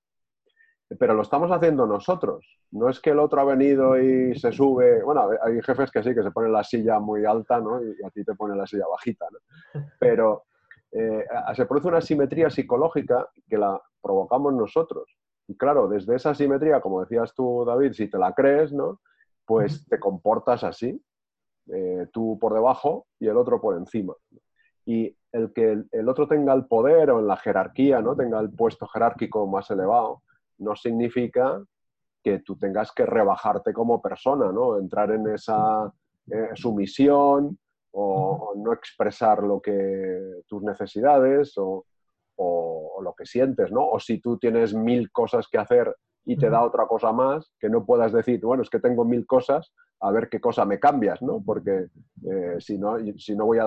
Pero lo estamos haciendo nosotros. No es que el otro ha venido y se sube. Bueno, hay jefes que sí, que se ponen la silla muy alta, ¿no? Y a ti te ponen la silla bajita, ¿no? Pero eh, se produce una asimetría psicológica que la provocamos nosotros. Y claro, desde esa asimetría, como decías tú, David, si te la crees, ¿no? Pues te comportas así. Eh, tú por debajo y el otro por encima. Y el que el, otro tenga el poder o en la jerarquía, ¿no? tenga el puesto jerárquico más elevado, no significa que tú tengas que rebajarte como persona, ¿no? entrar en esa eh, sumisión o, no expresar lo que tus necesidades o, o, lo que sientes, ¿no? O si tú tienes mil cosas que hacer y te da otra cosa más, que no puedas decir, bueno, es que tengo mil cosas, a ver qué cosa me cambias, ¿no? Porque eh, si, no, si no voy a,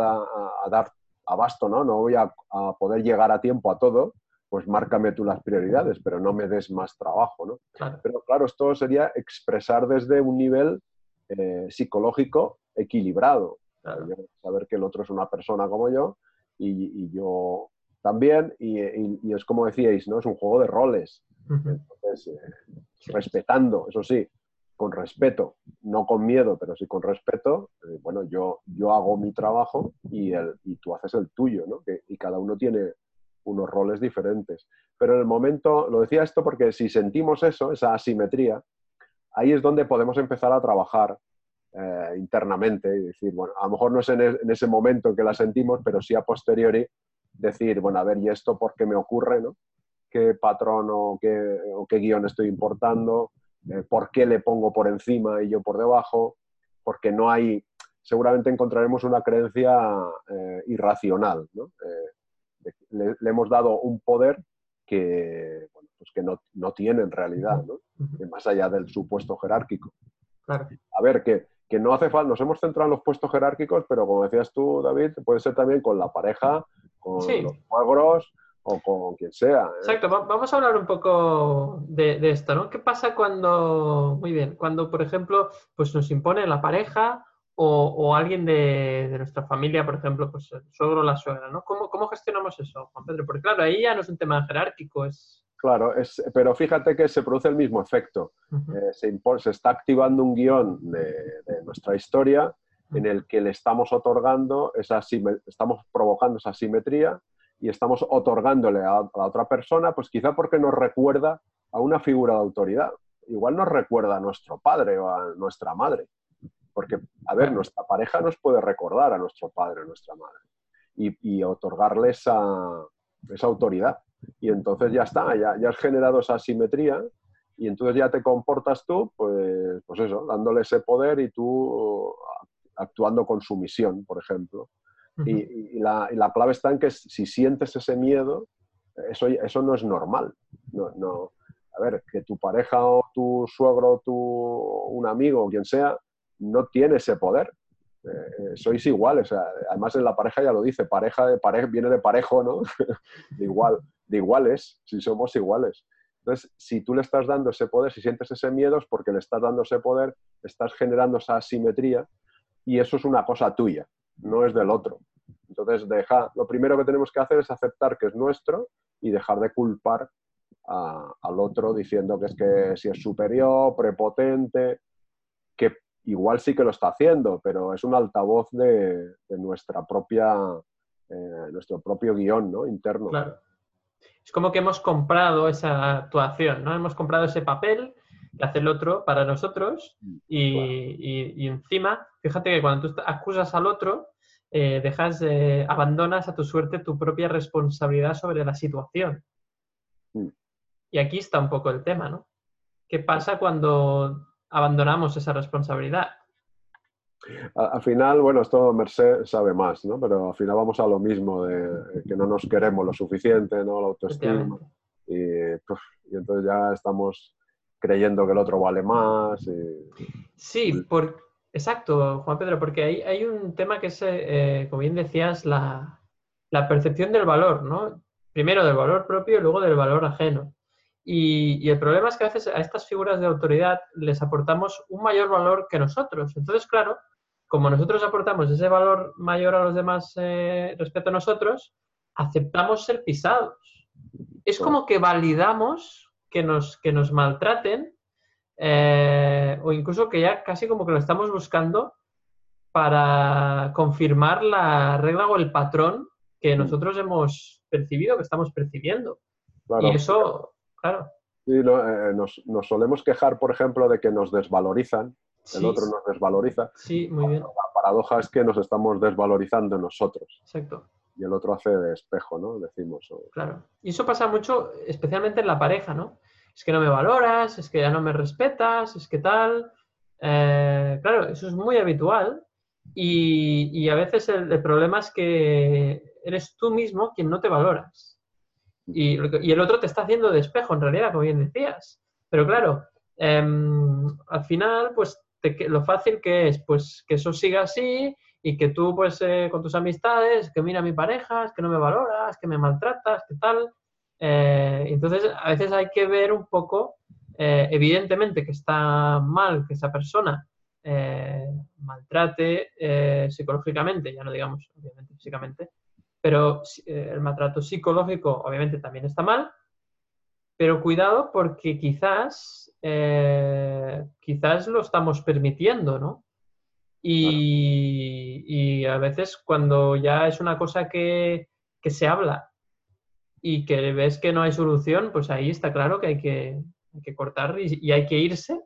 dar abasto, ¿no? No voy a, poder llegar a tiempo a todo, pues márcame tú las prioridades, pero no me des más trabajo, ¿no? Pero claro, esto sería expresar desde un nivel eh, psicológico equilibrado. Saber que el otro es una persona como yo y, yo también, y, y, es como decíais, ¿no? Es un juego de roles. Entonces, eh, respetando, eso sí, con respeto, no con miedo, pero sí con respeto, eh, bueno, yo, yo hago mi trabajo y, el, y tú haces el tuyo, ¿no? y cada uno tiene unos roles diferentes. Pero en el momento, lo decía esto porque si sentimos eso, esa asimetría, ahí es donde podemos empezar a trabajar eh, internamente y decir, bueno, a lo mejor no es en, ese momento en que la sentimos, pero sí a posteriori decir, bueno, a ver, ¿y esto por qué me ocurre? ¿no? ¿Qué patrón o qué, o guion estoy importando? Eh, por qué le pongo por encima y yo por debajo, porque no hay, seguramente encontraremos una creencia eh, irracional. ¿no? Le, hemos dado un poder que, pues que no, no, tiene en realidad, ¿no? más allá del supuesto jerárquico. A ver, que, que, no hace falta, nos hemos centrado en los puestos jerárquicos, pero como decías tú, David, puede ser también con la pareja, con los suegros, o con quien sea. ¿eh? Exacto, vamos a hablar un poco de, esto, ¿no? ¿Qué pasa cuando, muy bien, cuando, por ejemplo, pues nos impone la pareja o, alguien de, nuestra familia, por ejemplo, pues el suegro o la suegra, ¿no? ¿Cómo, ¿Cómo, gestionamos eso, Juan Pedro? Porque claro, ahí ya no es un tema jerárquico, es... Claro, es, pero fíjate que se produce el mismo efecto. Eh, se, se, está activando un guion de, nuestra historia en el que le estamos otorgando, esa, estamos provocando esa simetría y estamos otorgándole a, la otra persona, pues quizá porque nos recuerda a una figura de autoridad. Igual nos recuerda a nuestro padre o a nuestra madre. Porque, a ver, nuestra pareja nos puede recordar a nuestro padre o nuestra madre y, otorgarle esa, esa, autoridad. Y entonces ya está, ya, ya has generado esa simetría y entonces ya te comportas tú, pues, pues eso, dándole ese poder y tú actuando con sumisión, por ejemplo y, la, clave está en que si sientes ese miedo, eso, eso no es normal. No, no, a ver, que tu pareja o tu suegro, tu, un amigo o quien sea, no tiene ese poder. Eh, eh, sois iguales. además, en la pareja ya lo dice, pareja de pareja viene de parejo, ¿no? de, igual, de iguales, si somos iguales. Entonces, si tú le estás dando ese poder, si sientes ese miedo, es porque le estás dando ese poder, estás generando esa asimetría y eso es una cosa tuya no es del otro. Entonces, deja, lo primero que tenemos que hacer es aceptar que es nuestro y dejar de culpar al otro diciendo que es que si es superior, prepotente. que igual sí que lo está haciendo, pero es un altavoz de, nuestra propia, eh, nuestro propio guion ¿no? interno. Claro. Es como que hemos comprado esa actuación, ¿no? Hemos comprado ese papel que hace el otro para nosotros mm, y, encima, fíjate que cuando tú acusas al otro, eh, dejas, abandonas a tu suerte tu propia responsabilidad sobre la situación. Mm. Y aquí está un poco el tema, ¿no? ¿Qué pasa cuando abandonamos esa responsabilidad? Al final, bueno, esto Merced sabe más, ¿no? Pero al final vamos a lo mismo, de que no nos queremos lo suficiente, ¿no? La autoestima. Y, y entonces ya estamos creyendo que el otro vale más. Sí, por, exacto, Juan Pedro, porque hay, hay un tema que es, eh, como bien decías, la, la, percepción del valor, ¿no? Primero del valor propio y luego del valor ajeno. Y, el problema es que a veces a estas figuras de autoridad les aportamos un mayor valor que nosotros. Entonces, claro, como nosotros aportamos ese valor mayor a los demás eh, respecto a nosotros, aceptamos ser pisados. Es como que validamos que nos, que nos maltraten eh, o incluso que ya casi como que lo estamos buscando para confirmar la regla o el patrón que mm. nosotros hemos percibido, que estamos percibiendo. Y eso, claro. Sí, eh, nos, solemos quejar, por ejemplo, de que nos desvalorizan, el otro nos desvaloriza. Sí, muy bien. La paradoja es que nos estamos desvalorizando nosotros. Exacto. Y el otro hace de espejo, ¿no? Decimos. Claro. Y eso pasa mucho, especialmente en la pareja, ¿no? Es que no me valoras, es que ya no me respetas, es que tal. Eh, claro, eso es muy habitual. Y, a veces el problema es que eres tú mismo quien no te valoras. Y, el otro te está haciendo de espejo, en realidad, como bien decías. Pero claro, em, al final, pues lo fácil que es, pues que eso siga así y que tú, pues, eh, con tus amistades, que mira a mi pareja, es que no me valoras, que me maltratas, que tal. Eh, entonces, a veces hay que ver un poco, eh, evidentemente, que está mal que esa persona maltrate psicológicamente, ya no digamos, obviamente, físicamente, pero eh, el maltrato psicológico obviamente también está mal, pero cuidado porque quizás, eh, quizás lo estamos permitiendo, ¿no? Y, a veces cuando ya es una cosa que, se habla y que ves que no hay solución, pues ahí está claro que hay que, cortar y, hay que irse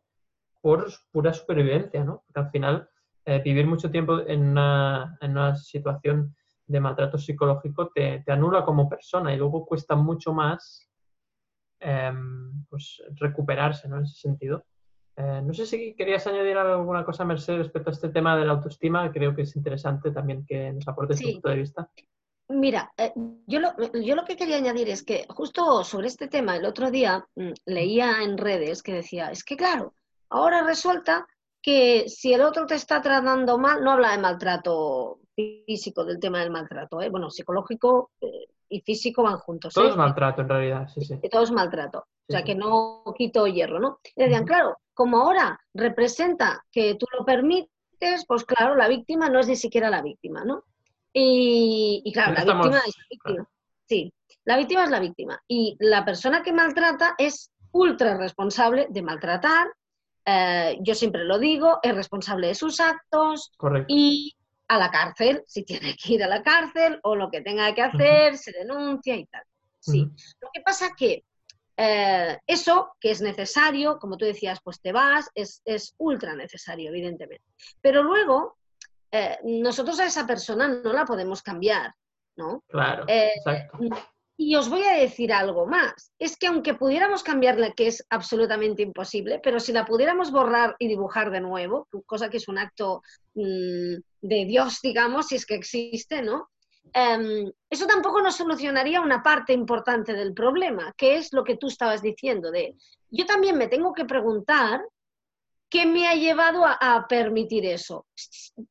por pura supervivencia, ¿no? Porque al final eh, vivir mucho tiempo en una, en una situación de maltrato psicológico te, anula como persona y luego cuesta mucho más em, pues, recuperarse ¿no? en ese sentido. Eh, no sé si querías añadir alguna cosa, Mercedes, respecto a este tema de la autoestima. Creo que es interesante también que nos aportes tu punto de vista. Mira, eh, yo, lo, yo lo que quería añadir es que justo sobre este tema, el otro día mm, leía en redes que decía, es que claro, ahora resulta que si el otro te está tratando mal, no habla de maltrato físico, del tema del maltrato, ¿eh? bueno, psicológico eh, y físico van juntos. Todo ¿eh? es maltrato en realidad, sí, sí. Todo es maltrato, o sea que no quito hierro, ¿no? Y decían, claro, como ahora representa que tú lo permites, pues claro, la víctima no es ni siquiera la víctima, ¿no? Y, claro, la víctima es la víctima. Sí, la víctima es la víctima. Y la persona que maltrata es ultra responsable de maltratar. yo siempre lo digo, es responsable de sus actos Correcto. y a la cárcel, si tiene que ir a la cárcel o lo que tenga que hacer, se denuncia y tal. Sí. Lo que pasa que eh, eso que es necesario, como tú decías, pues te vas, es, ultra necesario, evidentemente. Pero luego, eh, nosotros a esa persona no la podemos cambiar, ¿no? Claro. Eh, y os voy a decir algo más. Es que aunque pudiéramos cambiarla, que es absolutamente imposible, pero si la pudiéramos borrar y dibujar de nuevo, cosa que es un acto mm, de Dios, digamos, si es que existe, ¿no? Em, eso tampoco nos solucionaría una parte importante del problema, que es lo que tú estabas diciendo, de yo también me tengo que preguntar qué me ha llevado a permitir eso.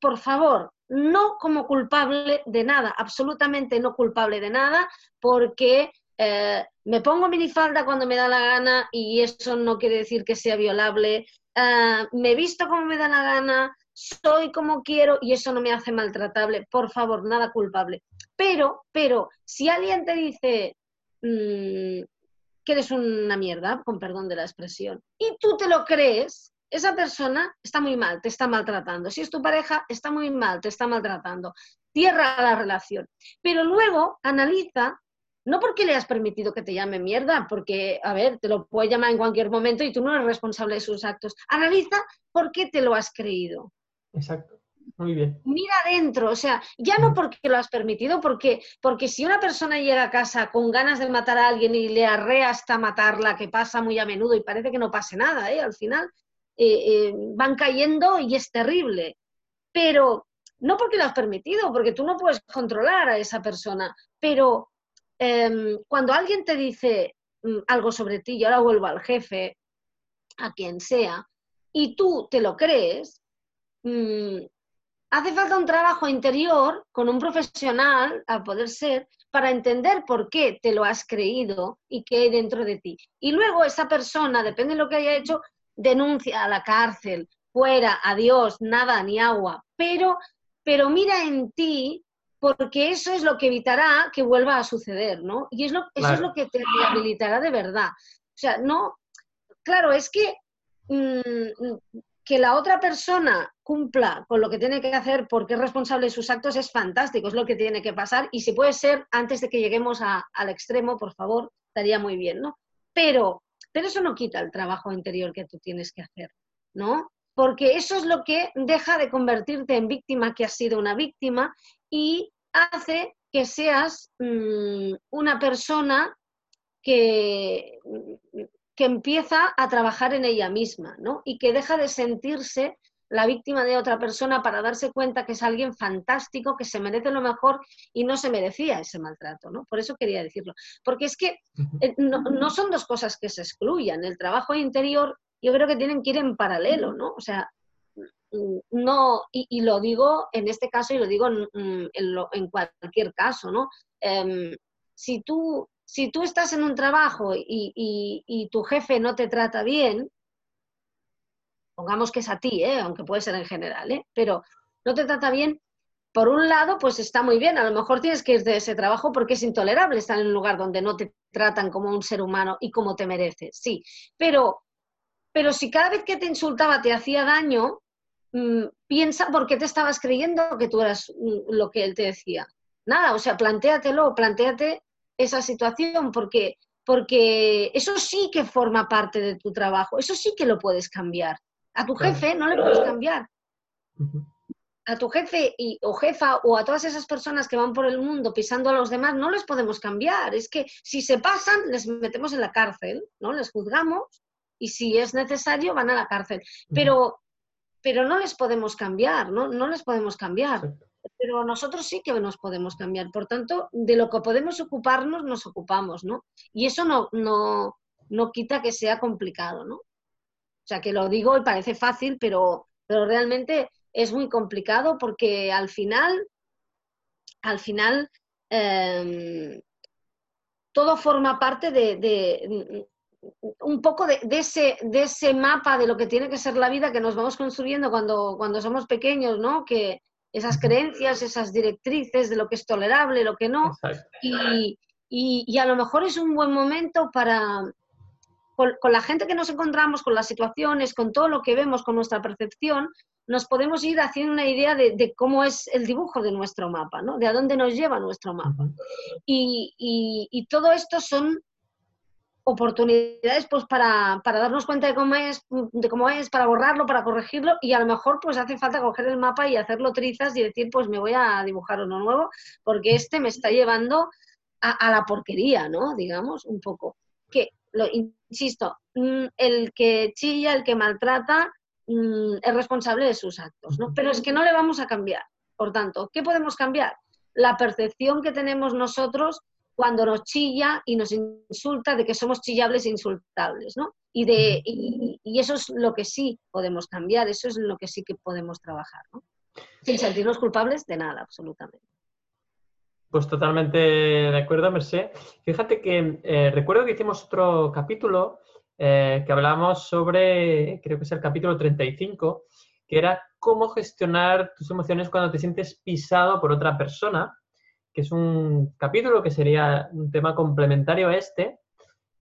Por favor, no como culpable de nada, absolutamente no culpable de nada, porque eh, me pongo minifalda cuando me da la gana y eso no quiere decir que sea violable, eh, me visto como me da la gana, soy como quiero y eso no me hace maltratable, por favor, nada culpable. Pero, pero, si alguien te dice mm, que eres una mierda, con perdón de la expresión, y tú te lo crees, esa persona está muy mal, te está maltratando. Si es tu pareja, está muy mal, te está maltratando. Cierra la relación. Pero luego analiza, no porque le has permitido que te llame mierda, porque, a ver, te lo puede llamar en cualquier momento y tú no eres responsable de sus actos. Analiza por qué te lo has creído. Exacto. Muy bien. Mira adentro, o sea, ya no porque lo has permitido, porque, porque si una persona llega a casa con ganas de matar a alguien y le arrea hasta matarla, que pasa muy a menudo y parece que no pase nada, ¿eh? al final eh, eh, van cayendo y es terrible. Pero no porque lo has permitido, porque tú no puedes controlar a esa persona, pero em, cuando alguien te dice mm, algo sobre ti, y ahora vuelvo al jefe, a quien sea, y tú te lo crees, mm, hace falta un trabajo interior con un profesional, a poder ser, para entender por qué te lo has creído y qué hay dentro de ti. Y luego esa persona, depende de lo que haya hecho, denuncia a la cárcel, fuera, adiós, nada, ni agua. Pero, pero mira en ti, porque eso es lo que evitará que vuelva a suceder, ¿no? Y es lo, eso es lo que te rehabilitará de verdad. O sea, no, claro, es que mm, que la otra persona cumpla con lo que tiene que hacer porque es responsable de sus actos es fantástico, es lo que tiene que pasar y si puede ser antes de que lleguemos al extremo, por favor, estaría muy bien, ¿no? Pero, pero eso no quita el trabajo interior que tú tienes que hacer, ¿no? Porque eso es lo que deja de convertirte en víctima que has sido una víctima y hace que seas mm, una persona que que empieza a trabajar en ella misma, ¿no? Y que deja de sentirse la víctima de otra persona para darse cuenta que es alguien fantástico, que se merece lo mejor y no se merecía ese maltrato, ¿no? Por eso quería decirlo. Porque es que eh, no, son dos cosas que se excluyan. El trabajo interior yo creo que tienen que ir en paralelo, ¿no? O sea, mm, no, y, lo digo en este caso y lo digo en, en, cualquier caso, ¿no? Em, si tú si tú estás en un trabajo y, tu jefe no te trata bien, pongamos que es a ti, ¿eh? aunque puede ser en general, ¿eh? pero no te trata bien, por un lado, pues está muy bien, a lo mejor tienes que ir de ese trabajo porque es intolerable estar en un lugar donde no te tratan como un ser humano y como te mereces, sí, pero, pero si cada vez que te insultaba te hacía daño, mm, piensa por qué te estabas creyendo que tú eras mm, lo que él te decía. Nada, o sea, plantéatelo, plantéate esa situación, porque, porque eso sí que forma parte de tu trabajo, eso sí que lo puedes cambiar. A tu jefe no le puedes cambiar. A tu jefe y, o jefa o a todas esas personas que van por el mundo pisando a los demás, no les podemos cambiar. Es que si se pasan, les metemos en la cárcel, ¿no? Les juzgamos y si es necesario van a la cárcel. Pero, pero no les podemos cambiar, ¿no? No les podemos cambiar pero nosotros sí que nos podemos cambiar. Por tanto, de lo que podemos ocuparnos, nos ocupamos, ¿no? Y eso no, no, no quita que sea complicado, ¿no? O sea, que lo digo y parece fácil, pero, pero realmente es muy complicado porque al final, al final, em, todo forma parte de, un poco de, ese, de ese mapa de lo que tiene que ser la vida que nos vamos construyendo cuando, cuando somos pequeños, ¿no? Que, esas creencias, esas directrices de lo que es tolerable, lo que no. Y, y, a lo mejor es un buen momento para, con, la gente que nos encontramos, con las situaciones, con todo lo que vemos, con nuestra percepción, nos podemos ir haciendo una idea de, cómo es el dibujo de nuestro mapa, ¿no? De a dónde nos lleva nuestro mapa. Y, todo esto son oportunidades pues para, darnos cuenta de cómo es, de cómo es, para borrarlo, para corregirlo y a lo mejor pues hace falta coger el mapa y hacerlo trizas y decir pues me voy a dibujar uno nuevo porque este me está llevando a, la porquería, ¿no? Digamos, un poco. Que, lo, insisto, mm, el que chilla, el que maltrata, mm, es responsable de sus actos, ¿no? Pero es que no le vamos a cambiar. Por tanto, ¿qué podemos cambiar? La percepción que tenemos nosotros cuando nos chilla y nos insulta de que somos chillables e insultables, ¿no? Y, de, y, eso es lo que sí podemos cambiar, eso es lo que sí que podemos trabajar, ¿no? Sin sentirnos culpables de nada, absolutamente. Pues totalmente de acuerdo, Merced. Fíjate que eh, recuerdo que hicimos otro capítulo eh, que hablábamos sobre, creo que es el capítulo 35, que era cómo gestionar tus emociones cuando te sientes pisado por otra persona que es un capítulo que sería un tema complementario a este,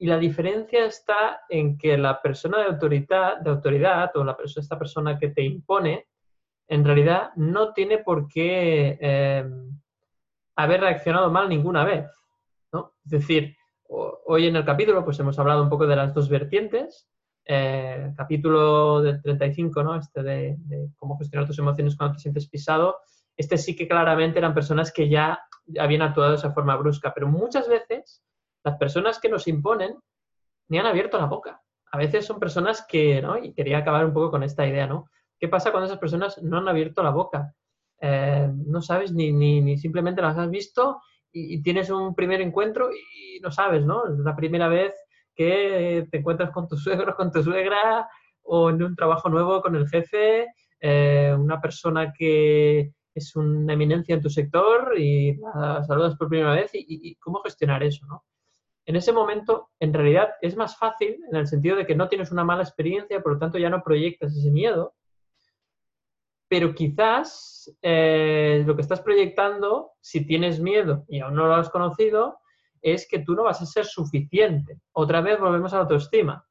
Y la diferencia está en que la persona de autoridad, de autoridad o la persona, esta persona que te impone, en realidad no tiene por qué eh, haber reaccionado mal ninguna vez. ¿no? Es decir, hoy en el capítulo pues hemos hablado un poco de las dos vertientes. Eh, capítulo del 35, ¿no? Este de, de, cómo gestionar tus emociones cuando te sientes pisado. Este sí que claramente eran personas que ya habían actuado de esa forma brusca, pero muchas veces las personas que nos imponen ni han abierto la boca. A veces son personas que, ¿no? Y quería acabar un poco con esta idea, ¿no? ¿Qué pasa cuando esas personas no han abierto la boca? Eh, no sabes ni, ni, simplemente las has visto y, tienes un primer encuentro y no sabes, ¿no? Es la primera vez que te encuentras con tu suegro, con tu suegra o en un trabajo nuevo con el jefe, eh, una persona que es una eminencia en tu sector y la saludas por primera vez y cómo gestionar eso, ¿no? en ese momento, en realidad, es más fácil en el sentido de que no tienes una mala experiencia, por lo tanto ya no proyectas ese miedo, pero quizás eh, lo que estás proyectando, si tienes miedo y aún no lo has conocido, es que tú no vas a ser suficiente. Otra vez volvemos a la autoestima,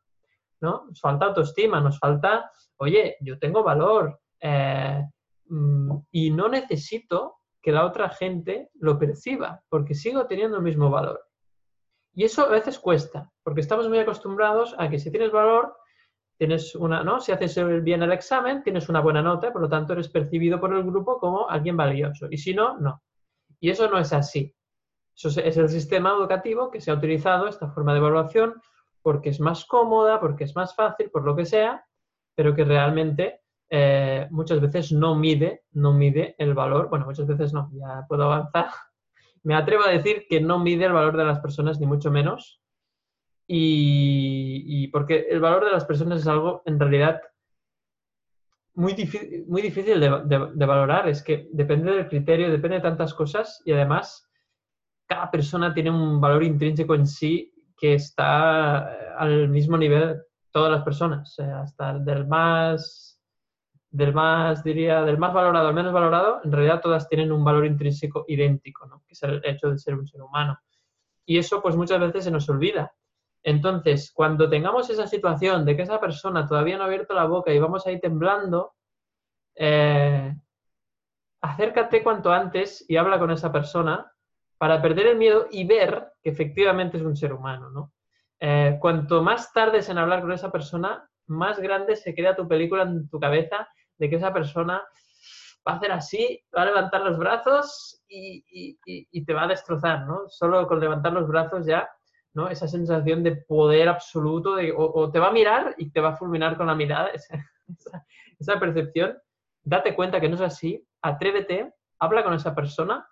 ¿no? Nos falta autoestima, nos falta, oye, yo tengo valor eh, mm, y no necesito que la otra gente lo perciba, porque sigo teniendo el mismo valor. Y eso a veces cuesta, porque estamos muy acostumbrados a que si tienes valor, tienes una, ¿no? Si haces bien el examen, tienes una buena nota, por lo tanto eres percibido por el grupo como alguien valioso. Y si no, no. Y eso no es así. Eso es el sistema educativo que se ha utilizado, esta forma de evaluación, porque es más cómoda, porque es más fácil, por lo que sea, pero que realmente eh, muchas veces no mide, no mide el valor. Bueno, muchas veces no, ya puedo avanzar me atrevo a decir que no mide el valor de las personas, ni mucho menos. Y, porque el valor de las personas es algo, en realidad, muy, muy difícil de, valorar. Es que depende del criterio, depende de tantas cosas y además cada persona tiene un valor intrínseco en sí que está eh, al mismo nivel todas las personas, hasta el del más del más, diría, del más valorado al menos valorado, en realidad todas tienen un valor intrínseco idéntico, ¿no? que es el hecho de ser un ser humano. Y eso pues muchas veces se nos olvida. Entonces, cuando tengamos esa situación de que esa persona todavía no ha abierto la boca y vamos ahí temblando, eh, acércate cuanto antes y habla con esa persona para perder el miedo y ver que efectivamente es un ser humano, ¿no? Eh, cuanto más tardes en hablar con esa persona, más grande se crea tu película en tu cabeza de que esa persona va a hacer así, va a levantar los brazos y, te va a destrozar, ¿no? Solo con levantar los brazos ya, ¿no? Esa sensación de poder absoluto, de, o, te va a mirar y te va a fulminar con la mirada, esa, percepción. Date cuenta que no es así, atrévete, habla con esa persona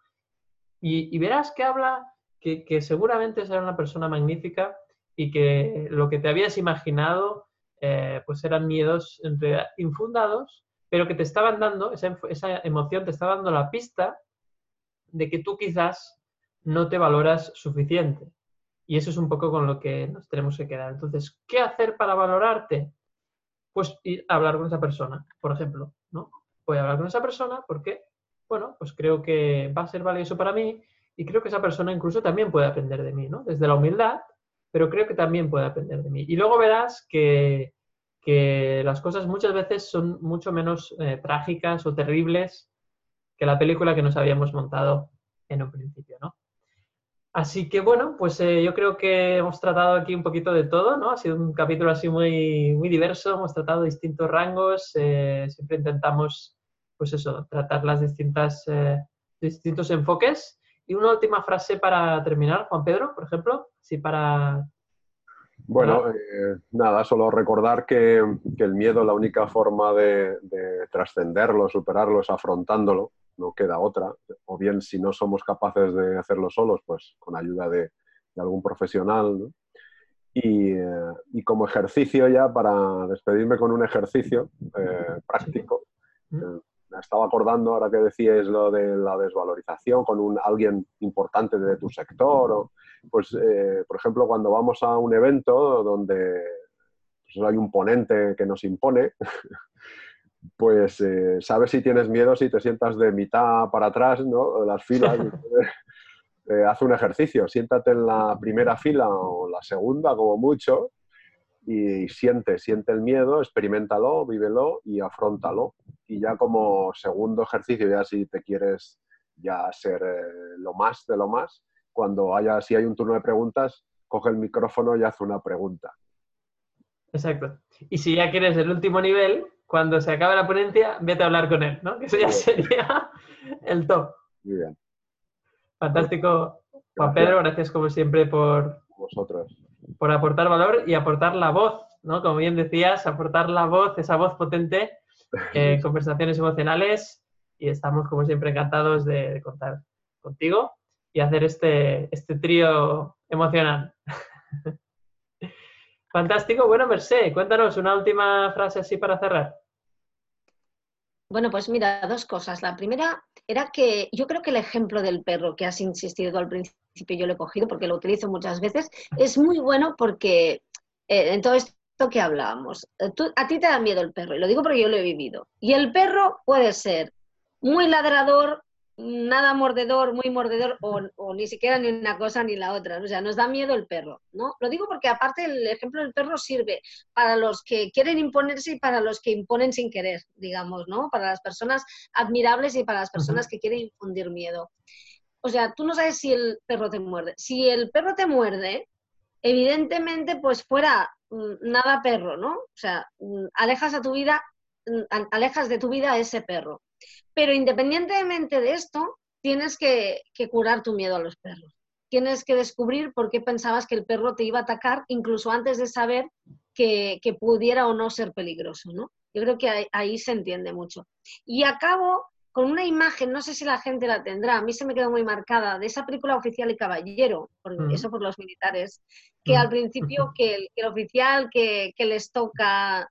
y, verás que habla, que, seguramente será una persona magnífica y que lo que te habías imaginado eh, pues eran miedos infundados, pero que te estaban dando, esa, esa emoción te estaba dando la pista de que tú quizás no te valoras suficiente. Y eso es un poco con lo que nos tenemos que quedar. Entonces, ¿qué hacer para valorarte? Pues ir a hablar con esa persona, por ejemplo, ¿no? Voy a hablar con esa persona porque, bueno, pues creo que va a ser valioso para mí y creo que esa persona incluso también puede aprender de mí, ¿no? Desde la humildad, pero creo que también puede aprender de mí. Y luego verás que que las cosas muchas veces son mucho menos eh, trágicas o terribles que la película que nos habíamos montado en un principio, ¿no? Así que bueno, pues eh, yo creo que hemos tratado aquí un poquito de todo, ¿no? Ha sido un capítulo así muy, muy diverso, hemos tratado distintos rangos, eh, siempre intentamos, pues eso, tratar las distintas, distintos enfoques. Y una última frase para terminar, Juan Pedro, por ejemplo, sí, para bueno, eh, nada, solo recordar que, el miedo, la única forma de, trascenderlo, superarlo, es afrontándolo, no queda otra. O bien, si no somos capaces de hacerlo solos, pues con ayuda de, algún profesional. Eh, y, como ejercicio ya, para despedirme con un ejercicio eh, práctico, me estaba acordando ahora que decíais lo de la desvalorización con un, alguien importante de tu sector. pues, eh, por ejemplo, cuando vamos a un evento donde pues, hay un ponente que nos impone, pues eh, sabes si tienes miedo si te sientas de mitad para atrás, ¿no? Las filas. eh, haz un ejercicio, siéntate en la primera fila o la segunda como mucho y siente, siente el miedo, experimentalo, vívelo y afrontalo. Y ya como segundo ejercicio, ya si te quieres ya ser eh, lo más de lo más, cuando haya, si hay un turno de preguntas, coge el micrófono y haz una pregunta. Exacto. Y si ya quieres el último nivel, cuando se acabe la ponencia, vete a hablar con él, ¿no? Que eso ya sería el top. Muy bien. Fantástico. Juan Pedro, gracias como siempre por, vosotros. por aportar valor y aportar la voz, ¿no? Como bien decías, aportar la voz, esa voz potente en conversaciones emocionales y estamos como siempre encantados de, contar contigo y hacer este, este trío emocional. Fantástico. Bueno, Merced, cuéntanos una última frase así para cerrar. Bueno, pues mira, dos cosas. La primera era que yo creo que el ejemplo del perro que has insistido al principio, yo lo he cogido porque lo utilizo muchas veces, es muy bueno porque eh, en todo esto que hablábamos, eh, a ti te da miedo el perro, y lo digo porque yo lo he vivido. Y el perro puede ser muy ladrador, nada mordedor, muy mordedor, o, ni siquiera ni una cosa ni la otra. O sea, nos da miedo el perro, ¿no? Lo digo porque aparte el ejemplo del perro sirve para los que quieren imponerse y para los que imponen sin querer, digamos, ¿no? Para las personas admirables y para las personas que quieren infundir miedo. O sea, tú no sabes si el perro te muerde. Si el perro te muerde, evidentemente, pues fuera mm, nada perro, ¿no? O sea, mm, alejas a tu vida, mm, alejas de tu vida a ese perro. Pero independientemente de esto, tienes que, curar tu miedo a los perros. Tienes que descubrir por qué pensabas que el perro te iba a atacar, incluso antes de saber que, pudiera o no ser peligroso, ¿no? Yo creo que ahí, se entiende mucho. Y acabo con una imagen, no sé si la gente la tendrá, a mí se me quedó muy marcada, de esa película Oficial y Caballero, por, mm. eso por los militares, que mm. al principio que el, oficial que, les toca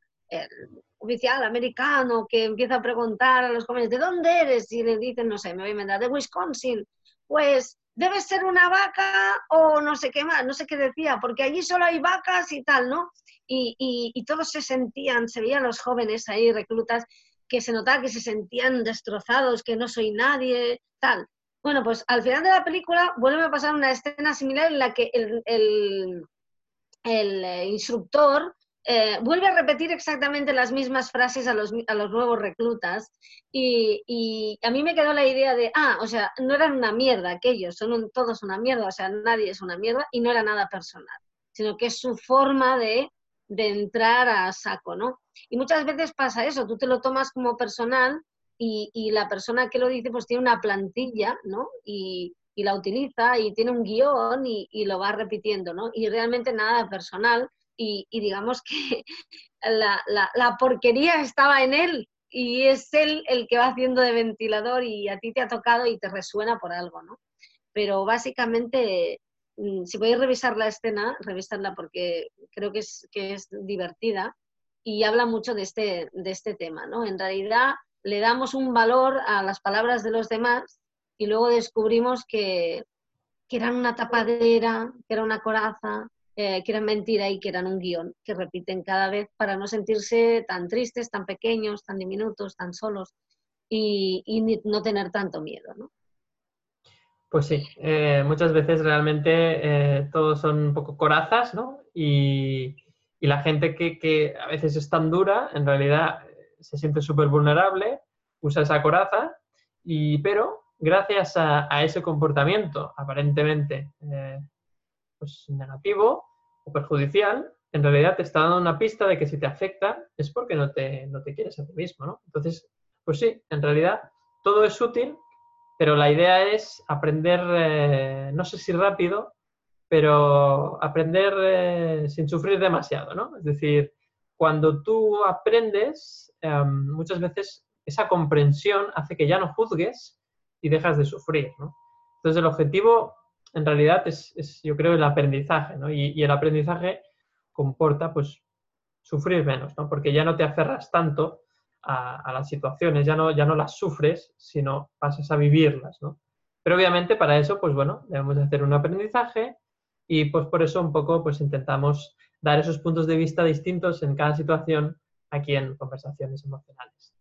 oficial americano que empieza a preguntar a los jóvenes, ¿de dónde eres? Y le dicen, no sé, me voy a inventar, de Wisconsin. Pues debe ser una vaca o no sé qué más, no sé qué decía, porque allí solo hay vacas y tal, ¿no? Y, y, todos se sentían, se veían los jóvenes ahí, reclutas, que se notaba que se sentían destrozados, que no soy nadie, tal. Bueno, pues al final de la película vuelve a pasar una escena similar en la que el, el, eh, instructor eh, vuelve a repetir exactamente las mismas frases a los, a los nuevos reclutas y, a mí me quedó la idea de, ah, o sea, no eran una mierda aquellos, son todos una mierda, o sea, nadie es una mierda y no era nada personal, sino que es su forma de, entrar a saco, ¿no? Y muchas veces pasa eso, tú te lo tomas como personal y, la persona que lo dice pues tiene una plantilla, ¿no? Y, la utiliza y tiene un guion y, y, lo va repitiendo, ¿no? Y realmente nada personal, y, digamos que la, porquería estaba en él y es él el que va haciendo de ventilador y a ti te ha tocado y te resuena por algo, ¿no? Pero básicamente, mm, si podéis revisar la escena, revisarla porque creo que es, que es divertida y habla mucho de este, de este tema, ¿no? En realidad le damos un valor a las palabras de los demás y luego descubrimos que, que eran una tapadera, que era una coraza, eh, que eran mentira y que eran un guion que repiten cada vez para no sentirse tan tristes, tan pequeños, tan diminutos, tan solos y, no tener tanto miedo, ¿no? Pues sí, eh, muchas veces realmente eh, todos son un poco corazas, ¿no? Y, la gente que, a veces es tan dura, en realidad se siente súper vulnerable, usa esa coraza, y, pero gracias a, a ese comportamiento aparentemente pues, negativo o perjudicial, en realidad te está dando una pista de que si te afecta es porque no te, no te quieres a ti mismo, ¿no? Entonces, pues sí, en realidad todo es útil, pero la idea es aprender, eh, no sé si rápido, pero aprender eh, sin sufrir demasiado, ¿no? Es decir, cuando tú aprendes, em, muchas veces esa comprensión hace que ya no juzgues y dejas de sufrir, ¿no? Entonces el objetivo en realidad es, yo creo, el aprendizaje, ¿no? Y, el aprendizaje comporta, pues, sufrir menos, ¿no? Porque ya no te aferras tanto a, las situaciones, ya no, ya no las sufres, sino pasas a vivirlas, ¿no? Pero obviamente para eso, pues bueno, debemos hacer un aprendizaje y pues por eso un poco pues intentamos dar esos puntos de vista distintos en cada situación aquí en conversaciones emocionales.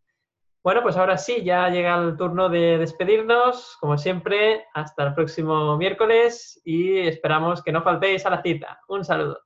Bueno, pues ahora sí, ya llega el turno de despedirnos. Como siempre, hasta el próximo miércoles y esperamos que no faltéis a la cita. Un saludo.